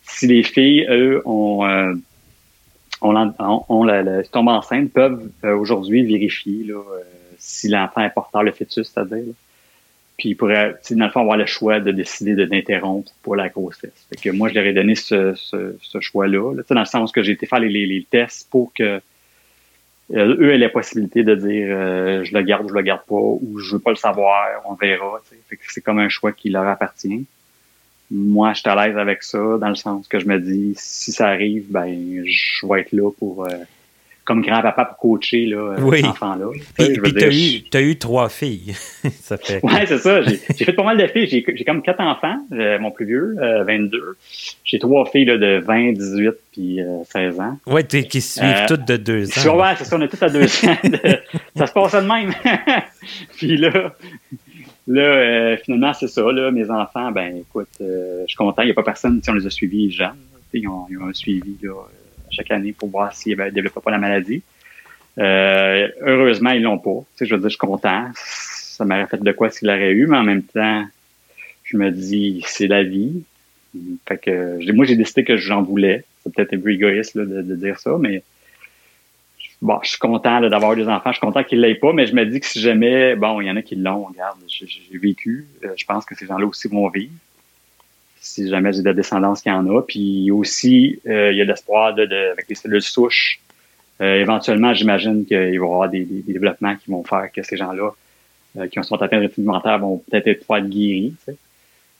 si les filles, eux, ont euh, on, on, la, tombe enceinte peuvent euh, aujourd'hui vérifier euh, si l'enfant est porteur le fœtus, c'est-à-dire. Puis ils pourraient, dans le fond, avoir le choix de décider d'interrompre pour la grossesse. Fait moi, je leur ai donné ce, choix-là, là, dans le sens que j'ai été faire les, tests pour que euh, eux aient la possibilité de dire je le garde ou je le garde pas, ou je veux pas le savoir, on verra. C'est comme un choix qui leur appartient moi, je suis à l'aise avec ça, dans le sens que je me dis, si ça arrive, ben, je vais être là pour, euh, comme grand-papa pour coacher, là, euh, oui. enfant-là. Puis, puis t'as eu, as eu trois filles. ça fait... Ouais, c'est ça. J'ai fait pas mal de filles. J'ai comme quatre enfants, euh, mon plus vieux, 22. J'ai trois filles là, de 20, 18 puis 16 ans. Ouais, qui suivent toutes de deux ans. Ouais, c'est ça, on est toutes à deux ans. ça se passe de même. puis là, Là, euh, finalement, c'est ça. Là, mes enfants, ben écoute, euh, je suis content. Il n'y a pas personne, si on les a suivis jeunes. Ils ont, ils ont un suivi là, chaque année pour voir s'ils ne développaient pas la maladie. Euh, heureusement, ils l'ont pas. Tu sais, je veux dire, je suis content. Ça m'aurait fait de quoi s'il l'aurait eu, mais en même temps, je me dis, c'est la vie. Fait que moi, j'ai décidé que j'en voulais. C'est peut-être un peu égoïste là, de, de, dire ça, mais bon, je suis content d'avoir des enfants, je suis content qu'ils l'aient pas, mais je me dis que si jamais, bon, il y en a qui l'ont, regarde, j'ai vécu, euh, je pense que ces gens-là aussi vont vivre. Si jamais j'ai de la descendance qu'il y en a. Puis aussi, euh, il y a l'espoir de, de, avec les cellules souches. Euh, éventuellement, j'imagine qu'il va y avoir des, développements qui vont faire que ces gens-là qui sont atteints de rudimentaire vont peut-être être être guéris. Tu sais.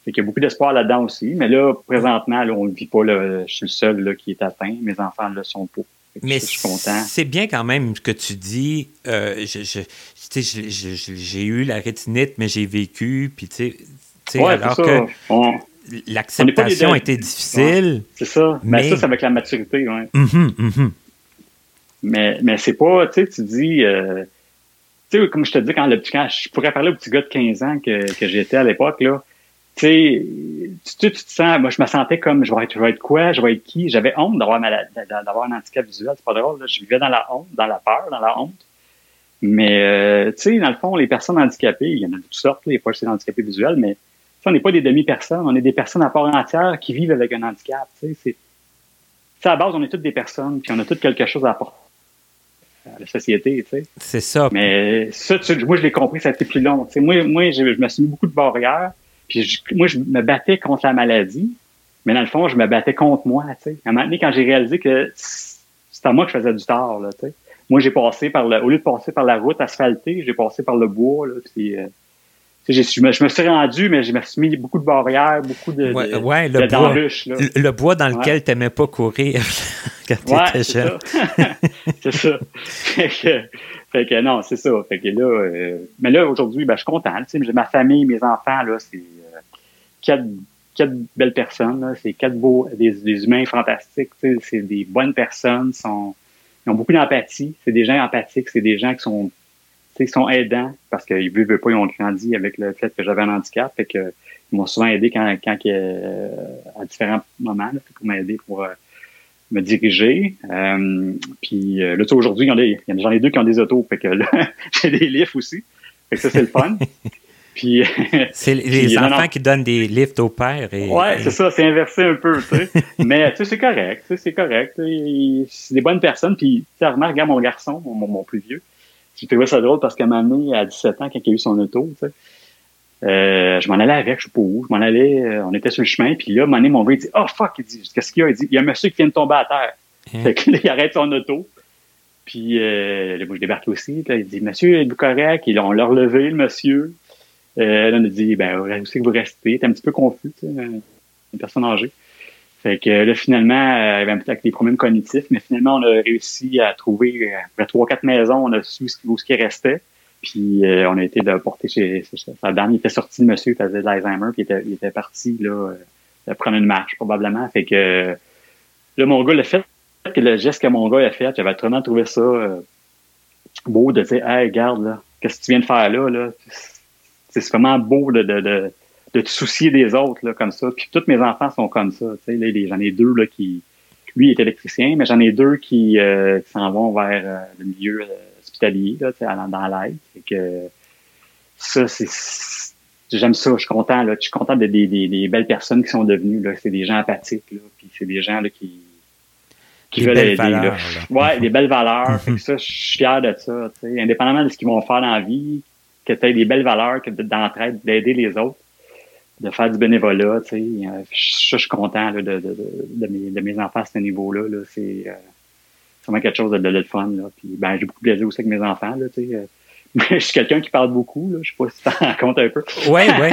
Fait qu'il y a beaucoup d'espoir là-dedans aussi. Mais là, présentement, là, on ne vit pas. Là, je suis le seul là, qui est atteint. Mes enfants le sont pas. Mais c'est bien quand même ce que tu dis. Euh, j'ai eu la rétinite, mais j'ai vécu, puis tu sais, alors que l'acceptation était difficile. c'est ça. Mais, ça, c'est avec la maturité, ouais. Mm-hmm, mm-hmm. Mais, mais c'est pas, tu sais, tu dis, euh, tu sais, comme je te dis, quand, le, quand je pourrais parler au petit gars de 15 ans que, que j'étais à l'époque, là, tu sais, tu, te sens, moi, je me sentais comme, je vais être, je vais être quoi, je vais être qui? J'avais honte d'avoir, d'avoir un handicap visuel. C'est pas drôle, là. Je vivais dans la honte, dans la peur, dans la honte. Mais, euh, tu sais, dans le fond, les personnes handicapées, il y en a de toutes sortes, les fois, c'est handicapés visuels, mais on n'est pas des demi-personnes, on est des personnes à part entière qui vivent avec un handicap. Tu sais, c'est, à la base, on est toutes des personnes, puis on a toutes quelque chose à apporter à la société, tu sais. C'est ça. Mais ça, moi, je l'ai compris, ça a été plus long. Tu sais, moi, moi je me suis mis beaucoup de barrières. Puis moi, je me battais contre la maladie, mais dans le fond, je me battais contre moi. Tu sais. À un moment donné, quand j'ai réalisé que c'était à moi que je faisais du tort, là, tu sais. moi, j'ai passé par le, au lieu de passer par la route asphaltée, j'ai passé par le bois. Là, puis, euh, je, me, je me suis rendu, mais je me suis mis beaucoup de barrières, beaucoup de, ouais, de, ouais, le, bois, le, bois dans lequel tu n'aimais pas courir quand tu étais jeune. c'est ça. Fait que non, c'est ça. Fait que là, euh, mais là, aujourd'hui, ben, je suis content. J'ai ma famille, mes enfants, là, c'est euh, quatre, quatre belles personnes. C'est quatre beaux, des, humains fantastiques. C'est des bonnes personnes. Ils ont beaucoup d'empathie. C'est des gens empathiques. C'est des gens qui sont, qui sont aidants parce qu'ils ne veulent pas, ils ont grandi avec le fait que j'avais un handicap. Fait que ils m'ont souvent aidé quand, quand euh, à différents moments. Là, pour m'aider pour me diriger. Euh, puis euh, là, tu sais, aujourd'hui, j'en ai deux qui ont des autos, fait que là, j'ai des lifts aussi. Fait que ça, c'est le fun. Puis, c'est les enfants qui donnent des lifts au père. Et, ouais, c'est ça, c'est inversé un peu, tu sais. Mais tu sais, c'est correct, c'est correct. C'est des bonnes personnes. Puis, tu remarque, regarde mon garçon, mon, mon plus vieux. J'ai trouvé ça drôle parce qu'à moment donné, à 17 ans, quand il a eu son auto, tu sais, euh, je m'en allais avec, je sais pas où. Je m'en allais, euh, on était sur le chemin, puis là, donné, mon gars, il dit Oh fuck, il dit, qu'est-ce qu'il y a? Il dit, il y a un monsieur qui vient de tomber à terre. Hein? Fait que là, il arrête son auto. Puis euh, là, moi, je débarque aussi. Là, il dit Monsieur, êtes-vous correct? Ils ont l'a relevé, le monsieur. Euh, là, on a dit Ben, où c'est que vous restez? T'es un petit peu confus, tu sais, une personne âgée. Fait que là, finalement, euh, il y avait un peu avec des problèmes cognitifs, mais finalement, on a réussi à trouver, après trois, quatre maisons, on a su où ce qui restait. Puis euh, on a été de porter chez, sa. Il était sorti de monsieur, il faisait de l'Alzheimer, puis il était, parti là, de prendre une marche, probablement. Fait que là, mon gars, le fait que le geste que mon gars a fait, j'avais vraiment trouvé ça euh, beau de dire Hey, regarde, là, qu'est-ce que tu viens de faire là? là? C'est vraiment beau de, de, de, de, te soucier des autres là, comme ça. Puis tous mes enfants sont comme ça. J'en ai deux là, qui. Lui est électricien, mais j'en ai deux qui, euh, s'en vont vers euh, le milieu hospitalier, là, dans l'aide. que ça, c'est. J'aime ça, je suis content, là. Je suis content de, des, des, belles personnes qui sont devenues, là. C'est des gens apathiques, là. Puis c'est des gens, là, qui, qui veulent aider, valeurs, Ouais, des belles valeurs. fait que ça, je suis fier de ça. Indépendamment de ce qu'ils vont faire dans la vie, que tu aies des belles valeurs, que d'entraide, d'aider les autres, de faire du bénévolat, tu sais. Euh, je suis content, là, de, de, de, mes, de mes enfants à ce niveau-là, là. C'est, euh, vraiment quelque chose de, de, fun. Là. Puis ben, j'ai beaucoup de plaisir aussi avec mes enfants. Là, tu sais. Euh. je suis quelqu'un qui parle beaucoup, là. je sais pas si tu t'en rends compte un peu. Oui, oui.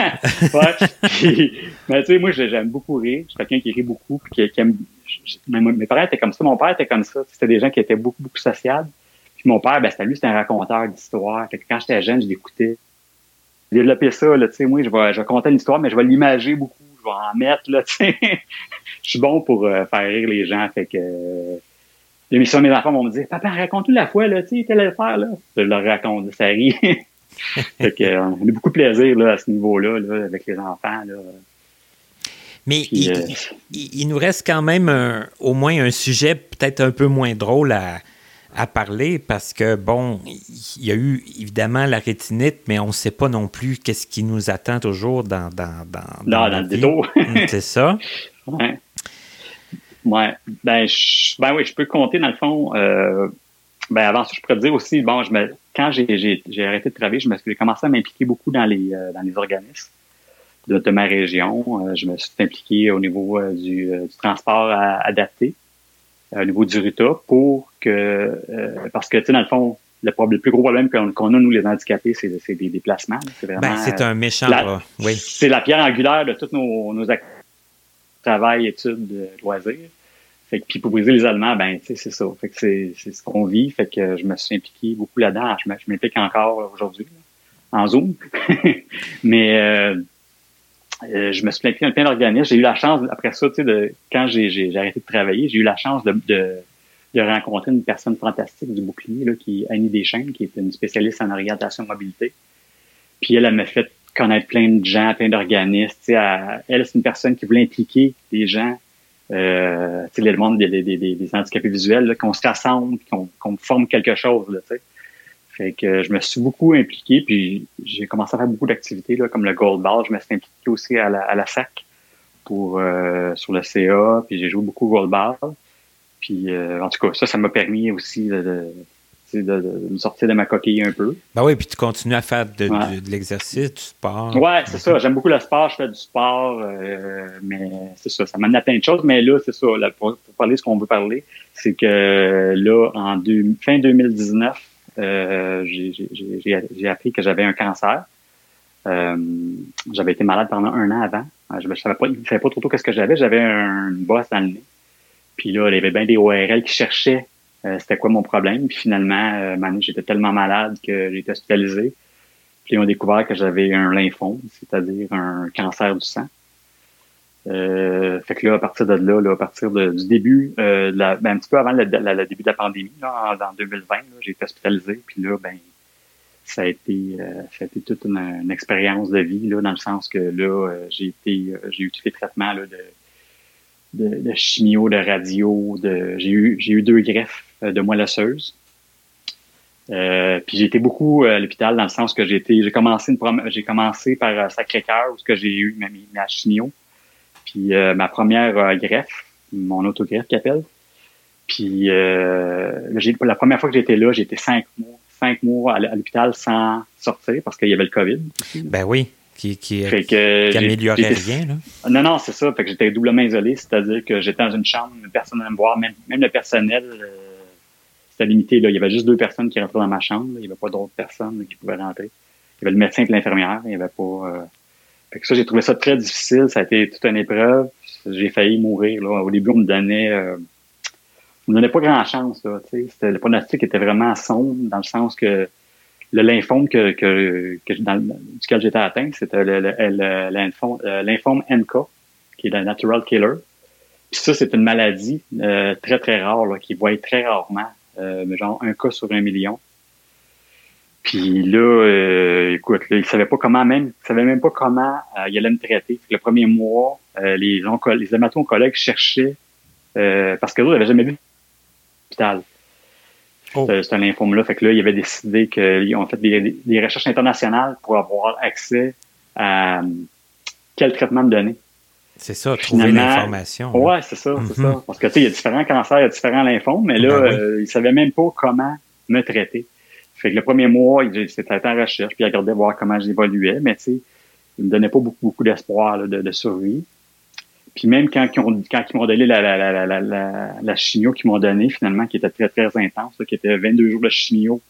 ouais. mais tu sais, moi, j'aime beaucoup rire. Je suis quelqu'un qui rit beaucoup, puis qui, aime... Mes parents étaient comme ça, mon père était comme ça. C'était des gens qui étaient beaucoup, beaucoup sociables. Puis mon père, ben, c'était lui, c'était un raconteur d'histoire. Quand j'étais jeune, je l'écoutais. J'ai développé ça, là, tu sais, moi, je vais, je vais une histoire, mais je vais l'imager beaucoup. Je vais en mettre, là, tu sais. je suis bon pour euh, faire rire les gens, fait que... Euh, l'émission, mes enfants vont me dire, papa, raconte-nous la fois, là, tu sais, tel faire, là. Je leur raconte, ça rit. fait que, euh, on a beaucoup de plaisir, là, à ce niveau-là, là, avec les enfants, là. Mais euh, il, nous reste quand même au moins un sujet peut-être un peu moins drôle à, à parler parce que, bon, il y a eu évidemment la rétinite, mais on ne sait pas non plus qu'est-ce qui nous attend toujours dans, dans, dans, dans, dans le dédo. C'est ça. Ouais. Ouais. Ben, je, ben oui, je peux compter dans le fond. Euh, ben avant ça, je pourrais dire aussi, bon, je me, quand j'ai arrêté de travailler, je me commencé à m'impliquer beaucoup dans les euh, dans les organismes de, de ma région. Euh, je me suis impliqué au niveau du, du, transport adapté, au niveau du RUTA, pour que parce que tu sais, dans le fond, le, problème, le plus gros problème qu'on a, nous, les handicapés, c'est des déplacements. C'est ben, c'est un méchant, oui. C'est la pierre angulaire de tous nos, nos activités travail, études, loisirs. Fait que, puis pour briser les Allemands, ben, tu sais, c'est ça. Fait que c'est, c'est ce qu'on vit. Fait que je me suis impliqué beaucoup là-dedans. Je m'implique encore aujourd'hui, en Zoom. Mais euh, euh, je me suis impliqué dans plein d'organismes. J'ai eu la chance, après ça, tu sais, de, quand j'ai, j'ai, arrêté de travailler, j'ai eu la chance de, de, de, rencontrer une personne fantastique du bouclier, là, qui est Annie Deschênes, qui est une spécialiste en orientation mobilité. Puis elle, elle m'a fait connaître plein de gens, plein d'organismes. Elle, c'est une personne qui voulait impliquer les gens, euh, le monde des, des, des, handicapés visuels, qu'on se rassemble, qu'on forme quelque chose. Là, fait que je me suis beaucoup impliqué, puis j'ai commencé à faire beaucoup d'activités comme le Gold Ball. Je me suis impliqué aussi à la, à la SAC pour euh, sur le CA, puis j'ai joué beaucoup au Gold Ball. Puis euh, en tout cas, ça, ça m'a permis aussi de de, me sortir de ma coquille un peu. Ben oui, puis tu continues à faire de, l'exercice, du sport. Oui, c'est ça. J'aime beaucoup le sport, je fais du sport, euh, mais c'est ça, ça m'amène à plein de choses. Mais là, c'est ça, pour, parler de ce qu'on veut parler, c'est que là, en fin 2019, euh, j'ai appris que j'avais un cancer. Euh, j'avais été malade pendant un an avant. Je ne savais pas, je savais pas trop qu'est-ce que j'avais. J'avais un, une bosse dans le nez. Puis là, il y avait bien des ORL qui cherchaient euh, c'était quoi mon problème? Puis finalement, euh, j'étais tellement malade que j'ai été hospitalisé. Puis ils ont découvert que j'avais un lymphome, c'est-à-dire un cancer du sang. Euh, fait que là, à partir de là, à partir du début, euh, ben, un petit peu avant le, début de la pandémie, là, en, 2020, j'ai été hospitalisé. Puis là, ben, ça a été, ça a été toute une, expérience de vie, là, dans le sens que là, j'ai été, j'ai eu tous les traitements là, de, de, de, chimio, de radio, de, j'ai eu, j'ai eu deux greffes euh, de moelle osseuse. Euh, puis j'ai été beaucoup à l'hôpital dans le sens que j'ai été, j'ai commencé une j'ai commencé par Sacré-Cœur où que j'ai eu ma, ma chimio. Puis ma première greffe, mon autogreffe qui appelle. Puis la première fois que j'étais là, j'ai été cinq mois, cinq mois à l'hôpital sans sortir parce qu'il y avait le COVID. Ben oui qui, qui, améliorait rien. Là. Non, non, c'est ça. Fait que j'étais doublement isolé, c'est-à-dire que j'étais dans une chambre, personne ne me voir, même, même le personnel, euh, c'était limité. Là. Il y avait juste deux personnes qui rentraient dans ma chambre. Il n'y avait pas d'autres personnes qui pouvaient rentrer. Il y avait le médecin et l'infirmière. Il y avait pas. Euh... Fait que ça, j'ai trouvé ça très difficile. Ça a été toute une épreuve. J'ai failli mourir. Là. Au début, on me donnait. Euh... On me donnait pas grand chance. Le pronostic était vraiment sombre, dans le sens que le lymphome que, duquel j'étais atteint, c'était le, le, euh, lymphome, NK, qui est le natural killer. Puis ça, c'est une maladie très, très rare, là, qui voit très rarement, euh, genre un cas sur un million. Puis là, euh, écoute, là, il savait pas comment même, il savait même pas comment il allait me traiter. Le premier mois, les, les hémato-oncologues cherchaient, parce que eux n'avaient jamais vu l'hôpital. Oh. C'est un lymphome-là. Fait que là, il avait décidé qu'ils ont fait des, recherches internationales pour avoir accès à quel traitement me donner. C'est ça, trouver l'information. Ouais, c'est ça, c'est ça. Mm-hmm. Parce que tu sais, il y a différents cancers, il y a différents lymphomes, mais là, ben euh, il savait même pas comment me traiter. Fait que le premier mois, il s'était en recherche, puis il regardait voir comment j'évoluais, mais tu sais, il me donnait pas beaucoup, beaucoup d'espoir de, de survie. Puis même quand ils, quand ils m'ont donné la, la, la, la, la, la chimio qu'ils m'ont donné finalement, qui était très, très intense, qui était 22 jours de chimio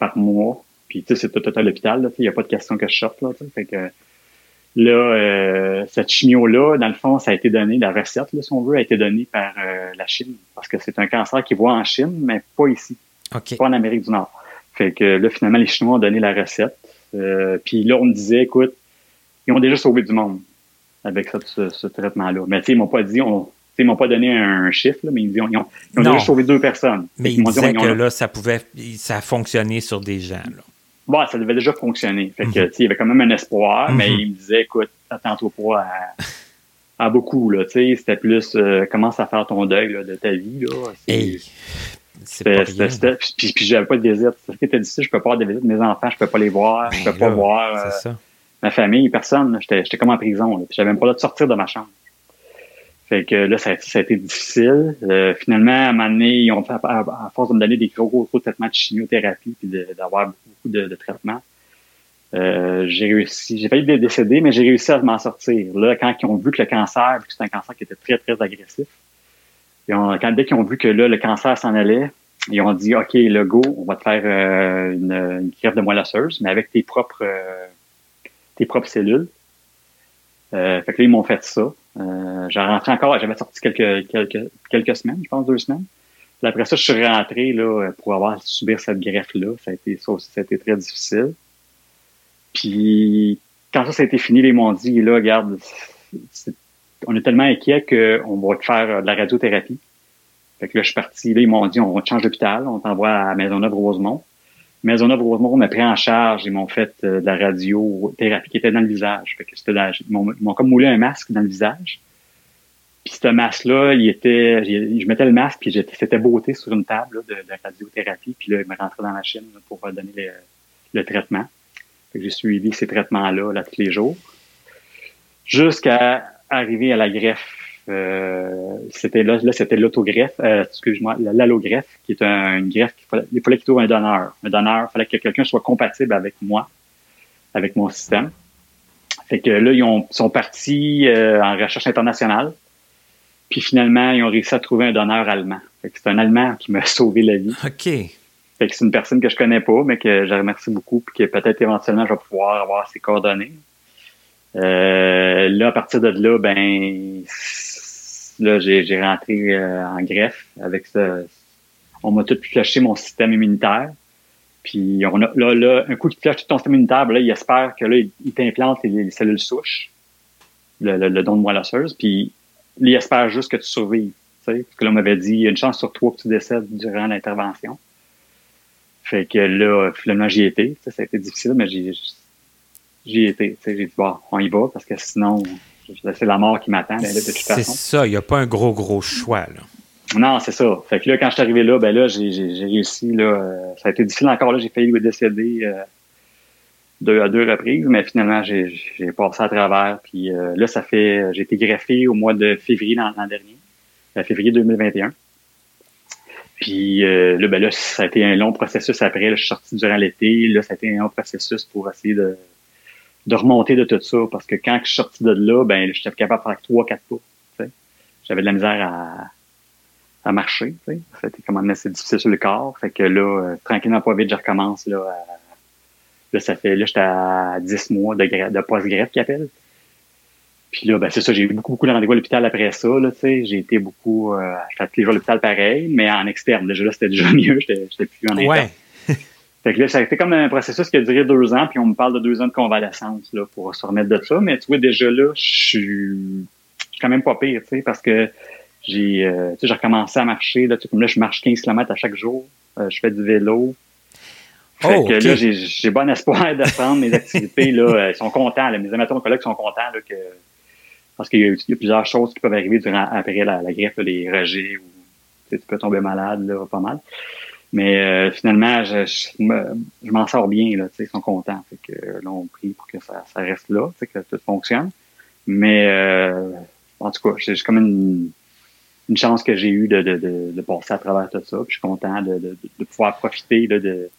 par mois. Puis tu sais, c'est tout à l'hôpital, il n'y a pas de question que je sorte. Là, fait que là, euh, cette chimio-là, dans le fond, ça a été donné, la recette, là, si on veut, a été donnée par euh, la Chine. Parce que c'est un cancer qui voit en Chine, mais pas ici. Pas en Amérique du Nord. Fait que là, finalement, les Chinois ont donné la recette. Euh, puis là, on me disait, écoute, ils ont déjà sauvé du monde avec ce, traitement-là. Mais tu sais, ils m'ont pas dit, on, ils m'ont pas donné un chiffre, mais ils, ont, ils ont, déjà sauvé deux personnes. Mais ils, disaient que là, ça pouvait, ça a fonctionné sur des gens. Là. Bon, ça devait déjà fonctionner. Fait que, mhm. il y avait quand même un espoir, mais mhm. ils me disaient, écoute, attends-toi pas à, à, beaucoup, là, tu sais, c'était plus, euh, commence à faire ton deuil, de ta vie, là. Hey. C'était, puis, puis j'avais pas de visite. C'était difficile, je peux pas avoir de visite de mes enfants, je peux pas les voir, je ben peux pas voir. Euh, ça ma famille, personne. J'étais comme en prison. J'avais même pas le de sortir de ma chambre. Fait que là, ça, a été difficile. Euh, finalement, à un moment donné, ils ont fait, à, force de me donner des gros, gros, gros traitements de chimiothérapie puis d'avoir beaucoup de, traitements, euh, j'ai réussi. J'ai failli décéder, mais j'ai réussi à m'en sortir. Là, quand ils ont vu que le cancer, que c'était un cancer qui était très, très agressif, et quand, dès qu'ils ont vu que là, le cancer s'en allait, ils ont dit, OK, le go, on va te faire euh, une, une greffe de moelle osseuse, mais avec tes propres tes propres cellules. Euh, fait que là, ils m'ont fait ça. Euh, j'ai rentré encore, j'avais sorti quelques, quelques, quelques semaines, je pense deux semaines. Puis après ça, je suis rentré là, pour avoir subir cette greffe-là. Ça a été ça a été très difficile. Puis quand ça, ça a été fini, ils m'ont dit, là, regarde, on est tellement inquiet qu'on va te faire de la radiothérapie. Fait que là, je suis parti, là, ils m'ont dit, on te change d'hôpital, on t'envoie à Maisonneuve-Rosemont. Maisonneuve-Rosemont m'a pris en charge et m'ont fait euh, de la radiothérapie qui était dans le visage. Fait que c'était ils m'ont comme moulé un masque dans le visage. Puis ce masque-là, il était, je mettais le masque puis c'était beauté sur une table de, radiothérapie. Puis là, il me rentrait dans la machine pour donner le, traitement. Fait que j'ai suivi ces traitements-là là, tous les jours. Jusqu'à arriver à la greffe euh, c'était là, là c'était l'autogreffe, euh, excuse-moi, l'allogreffe, qui est une greffe qu'il fallait, il fallait qu'il trouve un donneur. Un donneur, il fallait que quelqu'un soit compatible avec moi, avec mon système. Fait que là, ils ont, sont partis euh, en recherche internationale. Puis finalement, ils ont réussi à trouver un donneur allemand. Fait que c'est un Allemand qui m'a sauvé la vie. OK. Fait que c'est une personne que je connais pas, mais que je remercie beaucoup, puis que peut-être éventuellement je vais pouvoir avoir ses coordonnées. Euh, là, à partir de là, ben Là, j'ai rentré euh, en greffe avec ça. On m'a tout flushé mon système immunitaire. Puis on a, là, là, un coup qu'il flush tout ton système immunitaire, ben là, il espère que là, il, t'implante les, cellules souches, le, le, don de moelle osseuse, puis il espère juste que tu survives. Parce que là, on m'avait dit, il y a une chance sur toi que tu décèdes durant l'intervention. Fait que là, finalement, j'y étais. Ça a été difficile, mais j'y ai été. J'ai dit, bon, on y va, parce que sinon, c'est la mort qui m'attend, C'est ça, il n'y a pas un gros, gros choix. Là. Non, c'est ça. Fait que là, quand je suis arrivé là, ben là, j'ai réussi. Là, euh, ça a été difficile encore. Là, j'ai failli décéder euh, deux à deux reprises, mais finalement, j'ai passé à travers. Puis euh, là, ça fait. J'ai été greffé au mois de février l'an dernier, février 2021. Puis là, ben là, ça a été un long processus après. Là, je suis sorti durant l'été. Là, ça a été un long processus pour essayer de, de remonter de tout ça. Parce que quand je suis sorti de là, ben j'étais capable de faire trois, quatre pas. J'avais de la misère à à marcher. C'était quand même assez difficile sur le corps. Fait que là, euh, tranquillement, pas vite, je recommence. Là, là ça fait, là, j'étais à 10 mois de, de post-greffe qui appelle. Puis là, ben, c'est ça, j'ai eu beaucoup, beaucoup de rendez-vous à l'hôpital après ça, là, tu sais. J'ai été beaucoup, euh, j'étais tous les jours à l'hôpital pareil, mais en externe. Déjà là, c'était déjà mieux, j'étais, plus en interne. Ouais. Fait que là, ça a été comme un processus qui a duré deux ans, puis on me parle de deux ans de convalescence, là, pour se remettre de ça. Mais tu vois, déjà là, je suis quand même pas pire, tu sais, parce que j'ai euh, j'ai recommencé à marcher. Là, comme là, je marche 15 km à chaque jour. Euh, je fais du vélo. Fait oh, que là, j'ai bon espoir de prendre mes activités. Là, euh, ils sont contents. Là, mes amateurs, mes collègues sont contents là, que, parce qu'il y, a plusieurs choses qui peuvent arriver durant, après la, la greffe, les rejets ou tu peux tomber malade, là, pas mal. Mais euh, finalement, je, je, m'en sors bien. Là, ils sont contents. Fait que, là, on prie pour que ça, ça reste là, que tout fonctionne. Mais en tout cas, j'ai comme une une chance que j'ai eue de, de, de, passer à travers tout ça. Puis je suis content de, de, pouvoir profiter de, de,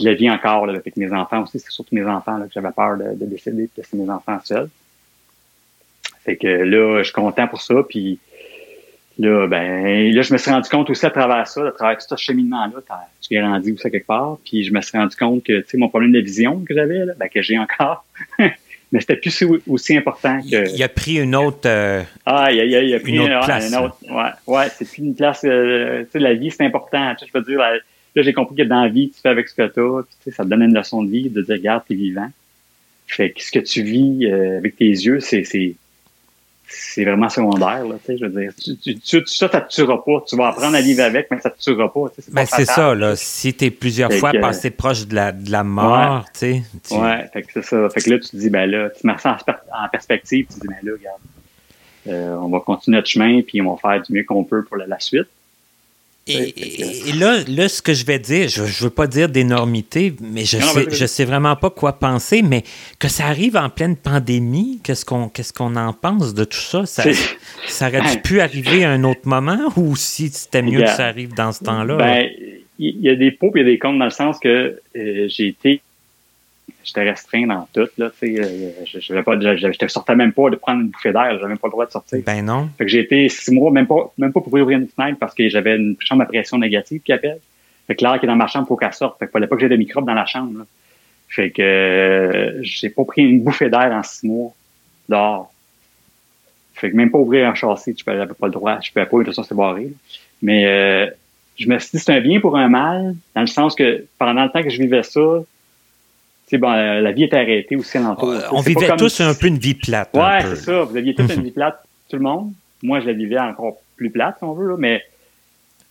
la vie encore là, avec mes enfants aussi. C'est surtout mes enfants là, que j'avais peur de, décéder, de laisser mes enfants seuls. Fait que là, je suis content pour ça. Puis là, ben, là, je me suis rendu compte aussi à travers ça, à travers tout ce cheminement-là, tu grandi aussi quelque part. Puis je me suis rendu compte que, tu sais, mon problème de vision que j'avais, ben, que j'ai encore, mais c'était plus aussi important que. Il a pris une autre. Euh, ah, il a, il a, pris une autre place. autre, ouais, ouais c'est plus une place. Euh, tu sais, la vie, c'est important. Tu sais, je veux dire, là, j'ai compris que dans la vie, tu fais avec ce que tu as. tu sais, ça te donne une leçon de vie de dire, regarde, t'es vivant. Fait que ce que tu vis euh, avec tes yeux, c'est c'est vraiment secondaire, là, tu sais, je veux dire. Tu, tu, ça, ça te tuera pas. Tu vas apprendre à vivre avec, mais ça te tuera pas. c'est ben, c'est ça, là. Si tu es plusieurs fois passé proche de la, de la mort, tu sais. Ouais, fait que c'est ça. Fait que là, tu te dis, ben là, tu mets ça en, perspective, tu te dis, ben là, regarde, euh, on va continuer notre chemin, puis on va faire du mieux qu'on peut pour la suite. Et, là, là, ce que je vais dire, je ne veux pas dire d'énormité, mais je ne sais, je sais vraiment pas quoi penser, mais que ça arrive en pleine pandémie, qu'est-ce qu'on qu'est-ce qu'on en pense de tout ça? Ça, ça aurait pu arriver à un autre moment ou si c'était mieux que ça arrive dans ce temps-là? Ben, il y a des pots et des comptes dans le sens que euh, j'ai été j'étais restreint dans tout. Là, euh, je, je, pas, je, sortais même pas de prendre une bouffée d'air. J'avais même pas le droit de sortir. Ben non. Fait que j'ai été six mois, même pas, même pas pour ouvrir une fenêtre parce que j'avais une chambre à pression négative qui appelle. Fait que l'air qui est dans ma chambre, faut qu'elle sorte. Fait que fallait pas que j'ai des microbes dans la chambre. Là. Fait que euh, j'ai pas pris une bouffée d'air en six mois dehors. Fait que même pas ouvrir un châssis, je n'avais pas le droit. Je pouvais pas, de toute façon, c'est barré. Mais euh, je me suis dit c'est un bien pour un mal, dans le sens que pendant le temps que je vivais ça, bon, euh, la vie était arrêtée aussi alentour. on vivait tous un peu une vie plate. Ouais, c'est ça. Vous aviez tous une vie plate, tout le monde. Moi, je la vivais encore plus plate, si on veut, mais.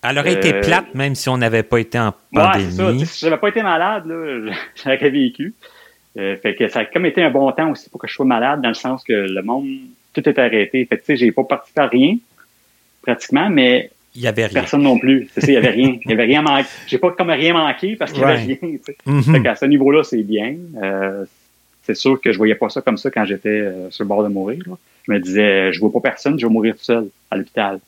Elle aurait été euh, plate même si on n'avait pas été en pandémie. Ouais, ça. Si j'avais pas été malade, là, j'aurais vécu. Euh, fait que ça a comme été un bon temps aussi pour que je sois malade, dans le sens que le monde, tout était arrêté. Fait que, tu sais, j'ai pas participé à rien, pratiquement, mais il y avait rien. Personne non plus. C'est ça, il y avait rien. Il y avait rien manqué. J'ai pas comme rien manqué parce qu'il y avait rien. Mm À ce niveau-là, c'est bien. Euh, c'est sûr que je voyais pas ça comme ça quand j'étais euh, sur le bord de mourir. Je me disais, je vois pas personne, je vais mourir tout seul à l'hôpital.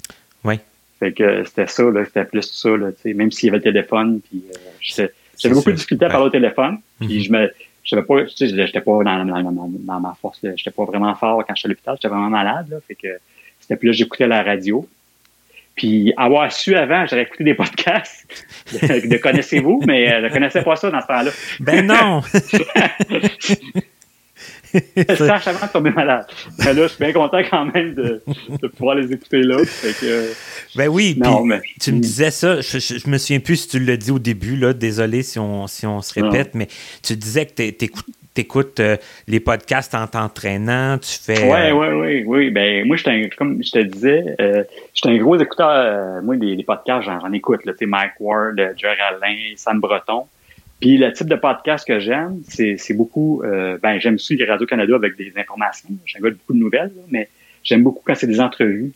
Oui. Fait que c'était ça, c'était plus ça, là, même s'il y avait le téléphone, puis euh, j'avais beaucoup de difficultés à parler au téléphone, puis mhm. je me, j'avais pas, tu sais, j'étais pas dans, dans, dans, ma force, j'étais pas vraiment fort quand j'étais à l'hôpital, j'étais vraiment malade, là, fait que c'était plus là, j'écoutais la radio, puis avoir su avant, j'aurais écouté des podcasts de, Connaissez-vous, mais je euh, ne connaissais pas ça dans ce temps-là. Ben non! sache avant de tomber malade. Mais là, je suis bien content quand même de, pouvoir les écouter là. ben oui, tu me disais ça, je, je, me souviens plus si tu l'as dit au début, là, désolé si on, si on se répète, mais tu disais que tu écoutes euh, les podcasts en t'entraînant, tu fais... Oui, oui, oui, oui. Ben, moi, un, comme je te disais, euh, j'étais un gros écouteur, euh, moi, des, podcasts, j'en écoute, là, Mike Ward, Jerry Alain, Sam Breton. Puis le type de podcast que j'aime, c'est beaucoup, euh, ben j'aime aussi les Radio-Canada avec des informations. J'aime beaucoup de nouvelles, mais j'aime beaucoup quand c'est des entrevues.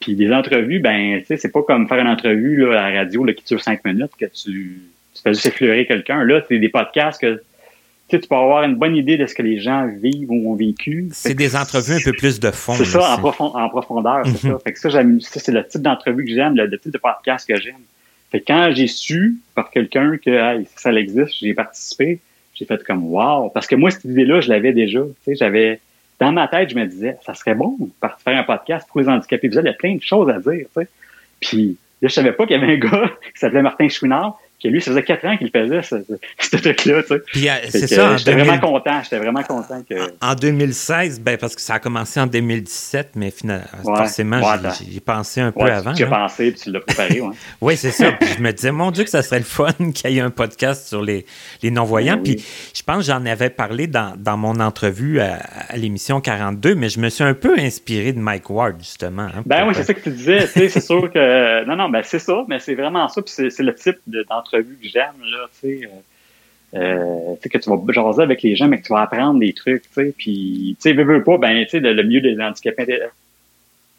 Puis des entrevues, ben, tu sais, c'est pas comme faire une entrevue là, à la radio là, qui dure cinq minutes, que tu, tu fais juste effleurer quelqu'un. Là, c'est des podcasts que tu peux avoir une bonne idée de ce que les gens vivent ou ont vécu. C'est des entrevues un peu plus de fond. C'est ça, en, profondeur, c'est ça. Fait que ça, j'aime, ça, c'est le type d'entrevue que j'aime, le, type de podcast que j'aime. Fait que quand j'ai su par quelqu'un que ça existe, j'ai participé, j'ai fait comme wow. Parce que moi, cette idée-là, je l'avais déjà. Tu sais, j'avais dans ma tête, je me disais, ça serait bon de faire un podcast pour les handicapés visuels. Il y a plein de choses à dire. Tu sais. Puis là, je savais pas qu'il y avait un gars qui s'appelait Martin Chouinard que lui, ça faisait quatre ans qu'il faisait ce, ce, truc-là. Tu sais. Euh, c'est ça. J'étais vraiment content. J'étais vraiment content que. En 2016, ben parce que ça a commencé en 2017, mais finalement, forcément, j'y pensé un peu avant. Tu as pensé puis tu l'as préparé, ouais. oui, c'est ça. Puis je me disais, mon Dieu, que ça serait le fun qu'il y ait un podcast sur les, les non-voyants. Puis je pense que j'en avais parlé dans, dans mon entrevue à, l'émission 42, mais je me suis un peu inspiré de Mike Ward, justement. Hein, ben oui, c'est ça que tu disais. c'est sûr que. Non, non, ben c'est ça, mais c'est vraiment ça. Puis c'est le type d'entrevue que j'aime, là, tu sais. Euh, euh que tu vas jaser avec les gens, mais que tu vas apprendre des trucs, tu sais. Puis, tu sais, veux, veux pas, ben, tu sais, le, mieux des handicapés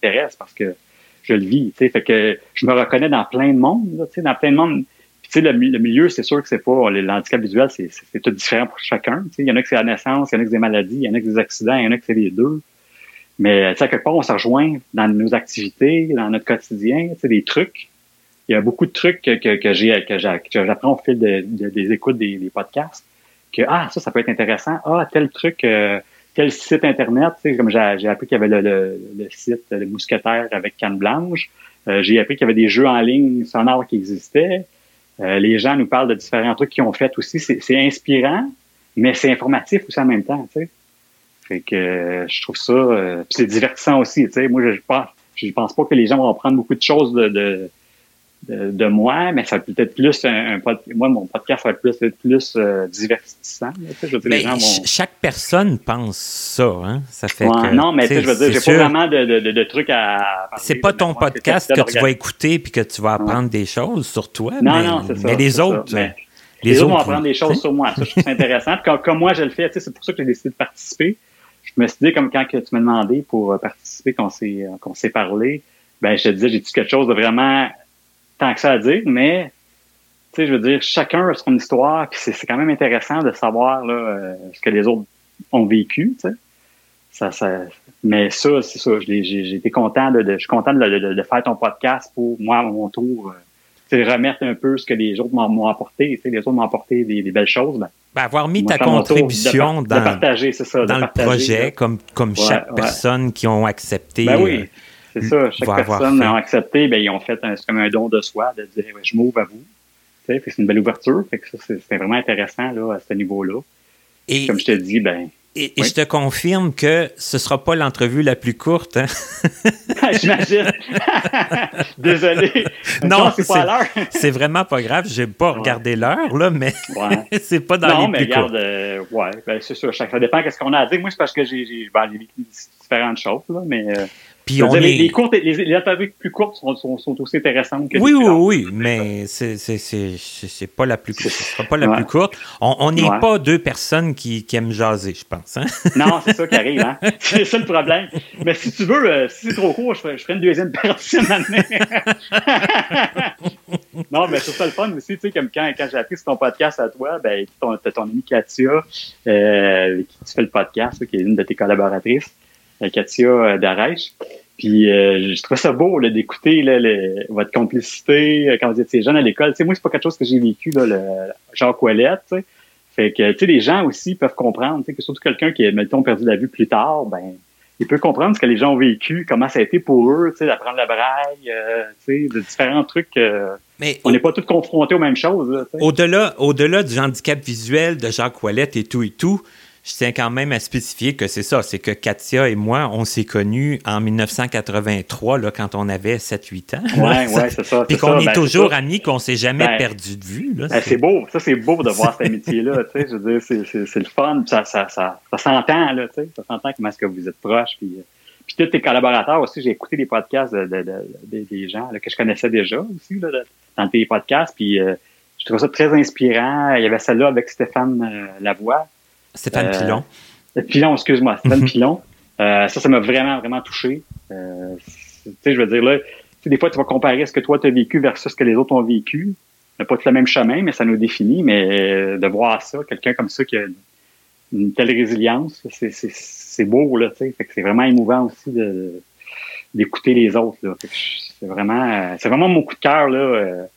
intéresse parce que je le vis, tu sais. Fait que je me reconnais dans plein de monde, tu sais, dans plein de monde. Puis, tu sais, le, milieu, c'est sûr que c'est pas, l'handicap visuel, c'est, tout différent pour chacun, tu sais. Il y en a que c'est la naissance, il y en a que c'est des maladies, il y en a que c'est des accidents, il y en a que c'est les deux. Mais, tu sais, quelque part, on se rejoint dans nos activités, dans notre quotidien, tu sais, des trucs il y a beaucoup de trucs que, que, que j'ai que j'apprends au fil de, des écoutes des, des, podcasts que ah ça ça peut être intéressant. Ah tel truc euh, tel site internet tu sais, comme j'ai appris qu'il y avait le, le, site le mousquetaire avec canne blanche. Euh, j'ai appris qu'il y avait des jeux en ligne sonores qui existaient. Euh, les gens nous parlent de différents trucs qu'ils ont fait aussi. C'est inspirant mais c'est informatif aussi en même temps tu sais. Fait que je trouve ça c'est divertissant aussi tu sais. Moi je pense je pense pas que les gens vont apprendre beaucoup de choses de, de de, moi, mais ça peut être plus un, moi mon podcast va être plus, plus euh, divertissant. Chaque personne pense ça, hein? Ça fait que, non, mais je veux dire, j'ai pas vraiment de, de, de, trucs à. C'est pas ton podcast que, tu vas écouter puis que tu vas apprendre des choses sur toi, non, mais, non, ça, mais les autres. les, autres vont apprendre des choses sur moi. Ça, je trouve ça intéressant. comme, moi, je le fais, c'est pour ça que j'ai décidé de participer. Je me suis dit, comme quand tu m'as demandé pour euh, participer, qu'on s'est qu'on s'est parlé, ben je te disais, j'ai dit quelque chose de vraiment tant que ça à dire, mais tu sais, je veux dire, chacun a son histoire, puis c'est quand même intéressant de savoir là, euh, ce que les autres ont vécu, tu sais. Ça, ça, mais ça, c'est ça. J'ai été content de, je suis content de, de, faire ton podcast pour moi, à mon tour, euh, remettre un peu ce que les autres m'ont apporté. Tu sais, les autres m'ont apporté des, belles choses. Ben, ben, avoir mis ta contribution dans, partager, ça, dans le projet, comme, comme chaque personne qui ont accepté. Ben oui. Euh, c'est ça. Chaque personne a accepté, ben, ils ont fait un, comme un don de soi, de dire je m'ouvre à vous. C'est une belle ouverture. Fait que ça, c'était vraiment intéressant là, à ce niveau-là. Et, comme je te dis, ben. Et, je te confirme que ce ne sera pas l'entrevue la plus courte. Hein? J'imagine. Désolé. Non, c'est pas l'heure. c'est vraiment pas grave. J'ai pas regardé l'heure, là, mais c'est pas dans non, les mais plus regarde, euh, ouais, ben, c'est sûr. Ça dépend de ce qu'on a à dire. Moi, c'est parce que j'ai ben, vécu différentes choses, là, mais. Euh, puis on les, les, courtes, les, les interviews plus courtes sont, sont, sont, aussi intéressantes que Oui, oui, oui, mais c'est c'est pas la plus ce pas la plus courte. On n'est pas deux personnes qui, qui, aiment jaser, je pense. Hein? Non, c'est ça qui arrive. Hein? c'est ça le problème. Mais si tu veux, euh, si c'est trop court, je ferai, je ferai une deuxième partie non, mais c'est ça le fun aussi, tu sais, comme quand, quand j'ai appris sur ton podcast à toi, ben, ton, ton amie Katia, euh, qui tu fais le podcast, qui est une de tes collaboratrices. Katia euh, Darèche. Puis euh, je trouve ça beau d'écouter votre complicité euh, quand vous étiez jeune à l'école. Tu sais, moi, c'est pas quelque chose que j'ai vécu, là, le Jacques Ouellette, tu sais. Fait que, tu sais, les gens aussi peuvent comprendre, tu sais, que surtout quelqu'un qui a, mettons, perdu la vue plus tard, ben, il peut comprendre ce que les gens ont vécu, comment ça a été pour eux, tu sais, d'apprendre la braille, tu sais, de différents trucs. Mais on n'est pas tous confrontés aux mêmes choses. Au-delà, au-delà du handicap visuel de Jacques Ouellette et tout et tout, je tiens quand même à spécifier que c'est ça, c'est que Katia et moi, on s'est connus en 1983, là, quand on avait 7-8 ans. Oui, oui, c'est ça. Puis qu'on est, ben, toujours amis, qu'on s'est jamais ben, perdu de vue. Ben, c'est beau, ça c'est beau de voir cette amitié-là, tu sais, je veux dire, c'est le fun, ça, ça, ça, ça s'entend, là, tu sais, ça s'entend comment est-ce que vous êtes proches, puis... Euh, puis tous tes collaborateurs aussi, j'ai écouté des podcasts de, de, de, des gens que je connaissais déjà aussi là, dans tes podcasts. Puis euh, je trouve ça très inspirant. Il y avait celle-là avec Stéphane euh, Lavoie. Stéphane euh, Pilon. Pilon, excuse-moi, Stéphane Pilon. Euh, ça, ça m'a vraiment, vraiment touché. Euh, sais, je veux dire, là, des fois, tu vas comparer ce que toi, tu as vécu versus ce que les autres ont vécu. On n'a pas tout le même chemin, mais ça nous définit. Mais de voir ça, quelqu'un comme ça qui a une telle résilience, c'est beau, là, tu sais. c'est vraiment émouvant aussi d'écouter les autres, C'est vraiment, c'est vraiment mon coup de cœur, là.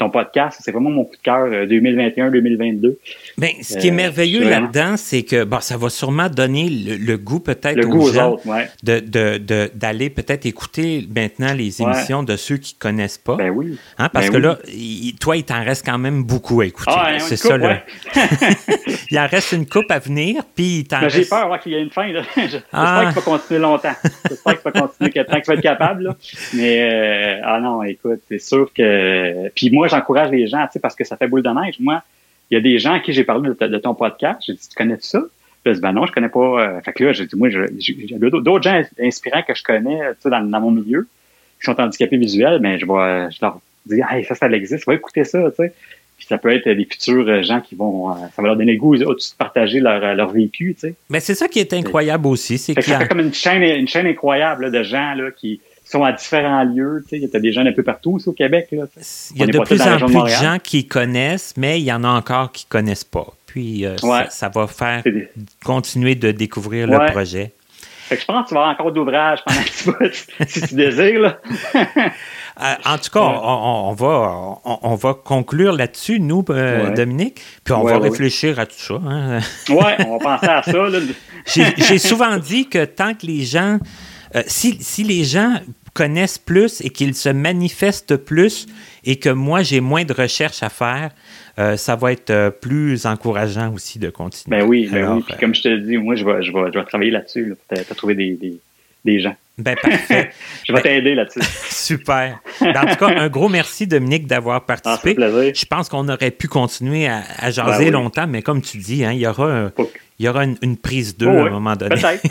Ton podcast. C'est vraiment mon coup de cœur 2021-2022. Euh, Bien, ce qui est euh, merveilleux là-dedans, c'est que bon, ça va sûrement donner le, goût peut-être aux, gens de, d'aller peut-être écouter maintenant les émissions de ceux qui ne connaissent pas. Ben oui. Hein, parce ben que là, toi, il t'en reste quand même beaucoup à écouter. Ah, c'est ça, là. il en reste une coupe à venir, puis ben, J'ai peur qu'il y ait une fin. J'espère ah. qu'il va continuer longtemps. J'espère qu'il va continuer tant qu'il va être capable. Mais, euh, ah non, écoute, c'est sûr que... Puis moi, j'encourage les gens, tu sais, parce que ça fait boule de neige. Moi, il y a des gens à qui j'ai parlé de, ton podcast. J'ai dit, tu connais ça? Puis, ben non, je connais pas. Euh, fait que là, j'ai dit, moi, j'ai d'autres gens inspirants que je connais, tu sais, dans, mon milieu, qui sont handicapés visuels, mais je vais, je leur dis, hey, ça, ça existe, va écouter ça, tu sais. Puis ça peut être des futurs gens qui vont, euh, ça va leur donner le goût de partager leur, leur vécu, tu sais. Mais c'est ça qui est incroyable aussi, c'est que ça fait comme une chaîne, une chaîne incroyable de gens là qui sont à différents lieux. Tu sais, il y a des gens un peu partout aussi au Québec. Là, il y a de plus en plus de gens qui connaissent, mais il y en a encore qui connaissent pas. Puis euh, ça, va faire continuer de découvrir le projet. Fait que je pense que tu vas avoir encore d'ouvrages pendant que tu si tu désires. Là. Euh, en tout cas, on, va, on, va conclure là-dessus, nous, euh, Dominique, puis on va réfléchir à tout ça. Hein. Oui, on va penser à ça. J'ai souvent dit que tant que les gens si, si, les gens connaissent plus et qu'ils se manifestent plus et que moi, j'ai moins de recherches à faire, euh, ça va être euh, plus encourageant aussi de continuer. Ben oui, ben oui. Puis comme je te dis, moi, je vais, je vais, je vais travailler là-dessus pour trouver des, des, des gens. Ben, parfait. je vais t'aider là-dessus. Super. Ben, en tout cas, un gros merci, Dominique, d'avoir ah, participé. je pense qu'on aurait pu continuer à, à jaser ben longtemps, mais comme tu dis, hein, il y aura un, il y aura une, prise 2 à un moment donné. Peut-être.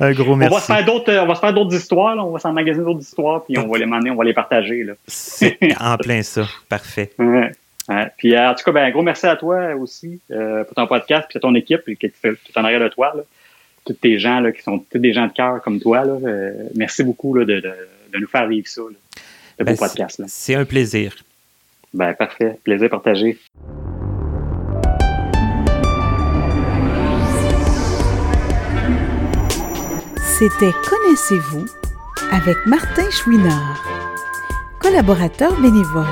un gros merci. On va se faire d'autres, on va se faire d'autres histoires, là. on va s'emmagasiner d'autres histoires, puis on va les mener, on va les partager. Là. C'est en plein ça. Parfait. Ouais. Puis euh, en tout cas, ben, un gros merci à toi aussi euh, pour ton podcast, puis à ton équipe qui, est en arrière de toi. Là. Tous tes gens là, qui sont tous des gens de cœur comme toi. Là, euh, merci beaucoup là, de, de, de, nous faire vivre ça, là, ce beau ben, podcast. C'est un plaisir. Ben, parfait. Plaisir partagé. C'était Connaissez-vous avec Martin Chouinard. Collaborateur bénévole.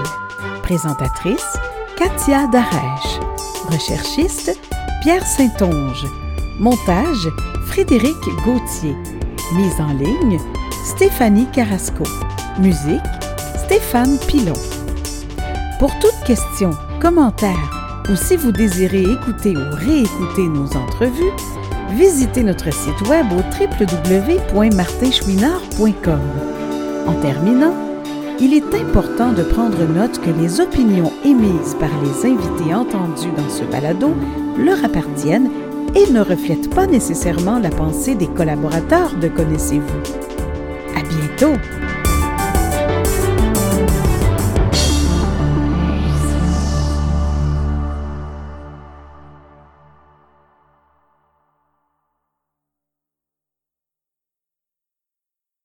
Présentatrice Katia Darèche. Recherchiste Pierre Saint-Onge. Montage Frédéric Gauthier. Mise en ligne Stéphanie Carrasco. Musique Stéphane Pilon. Pour toute question, commentaire ou si vous désirez écouter ou réécouter nos entrevues, visitez notre site web au www.martinchouinard.com. En terminant, il est important de prendre note que les opinions émises par les invités entendus dans ce balado leur appartiennent et ne reflètent pas nécessairement la pensée des collaborateurs de Connaissez-vous. À bientôt!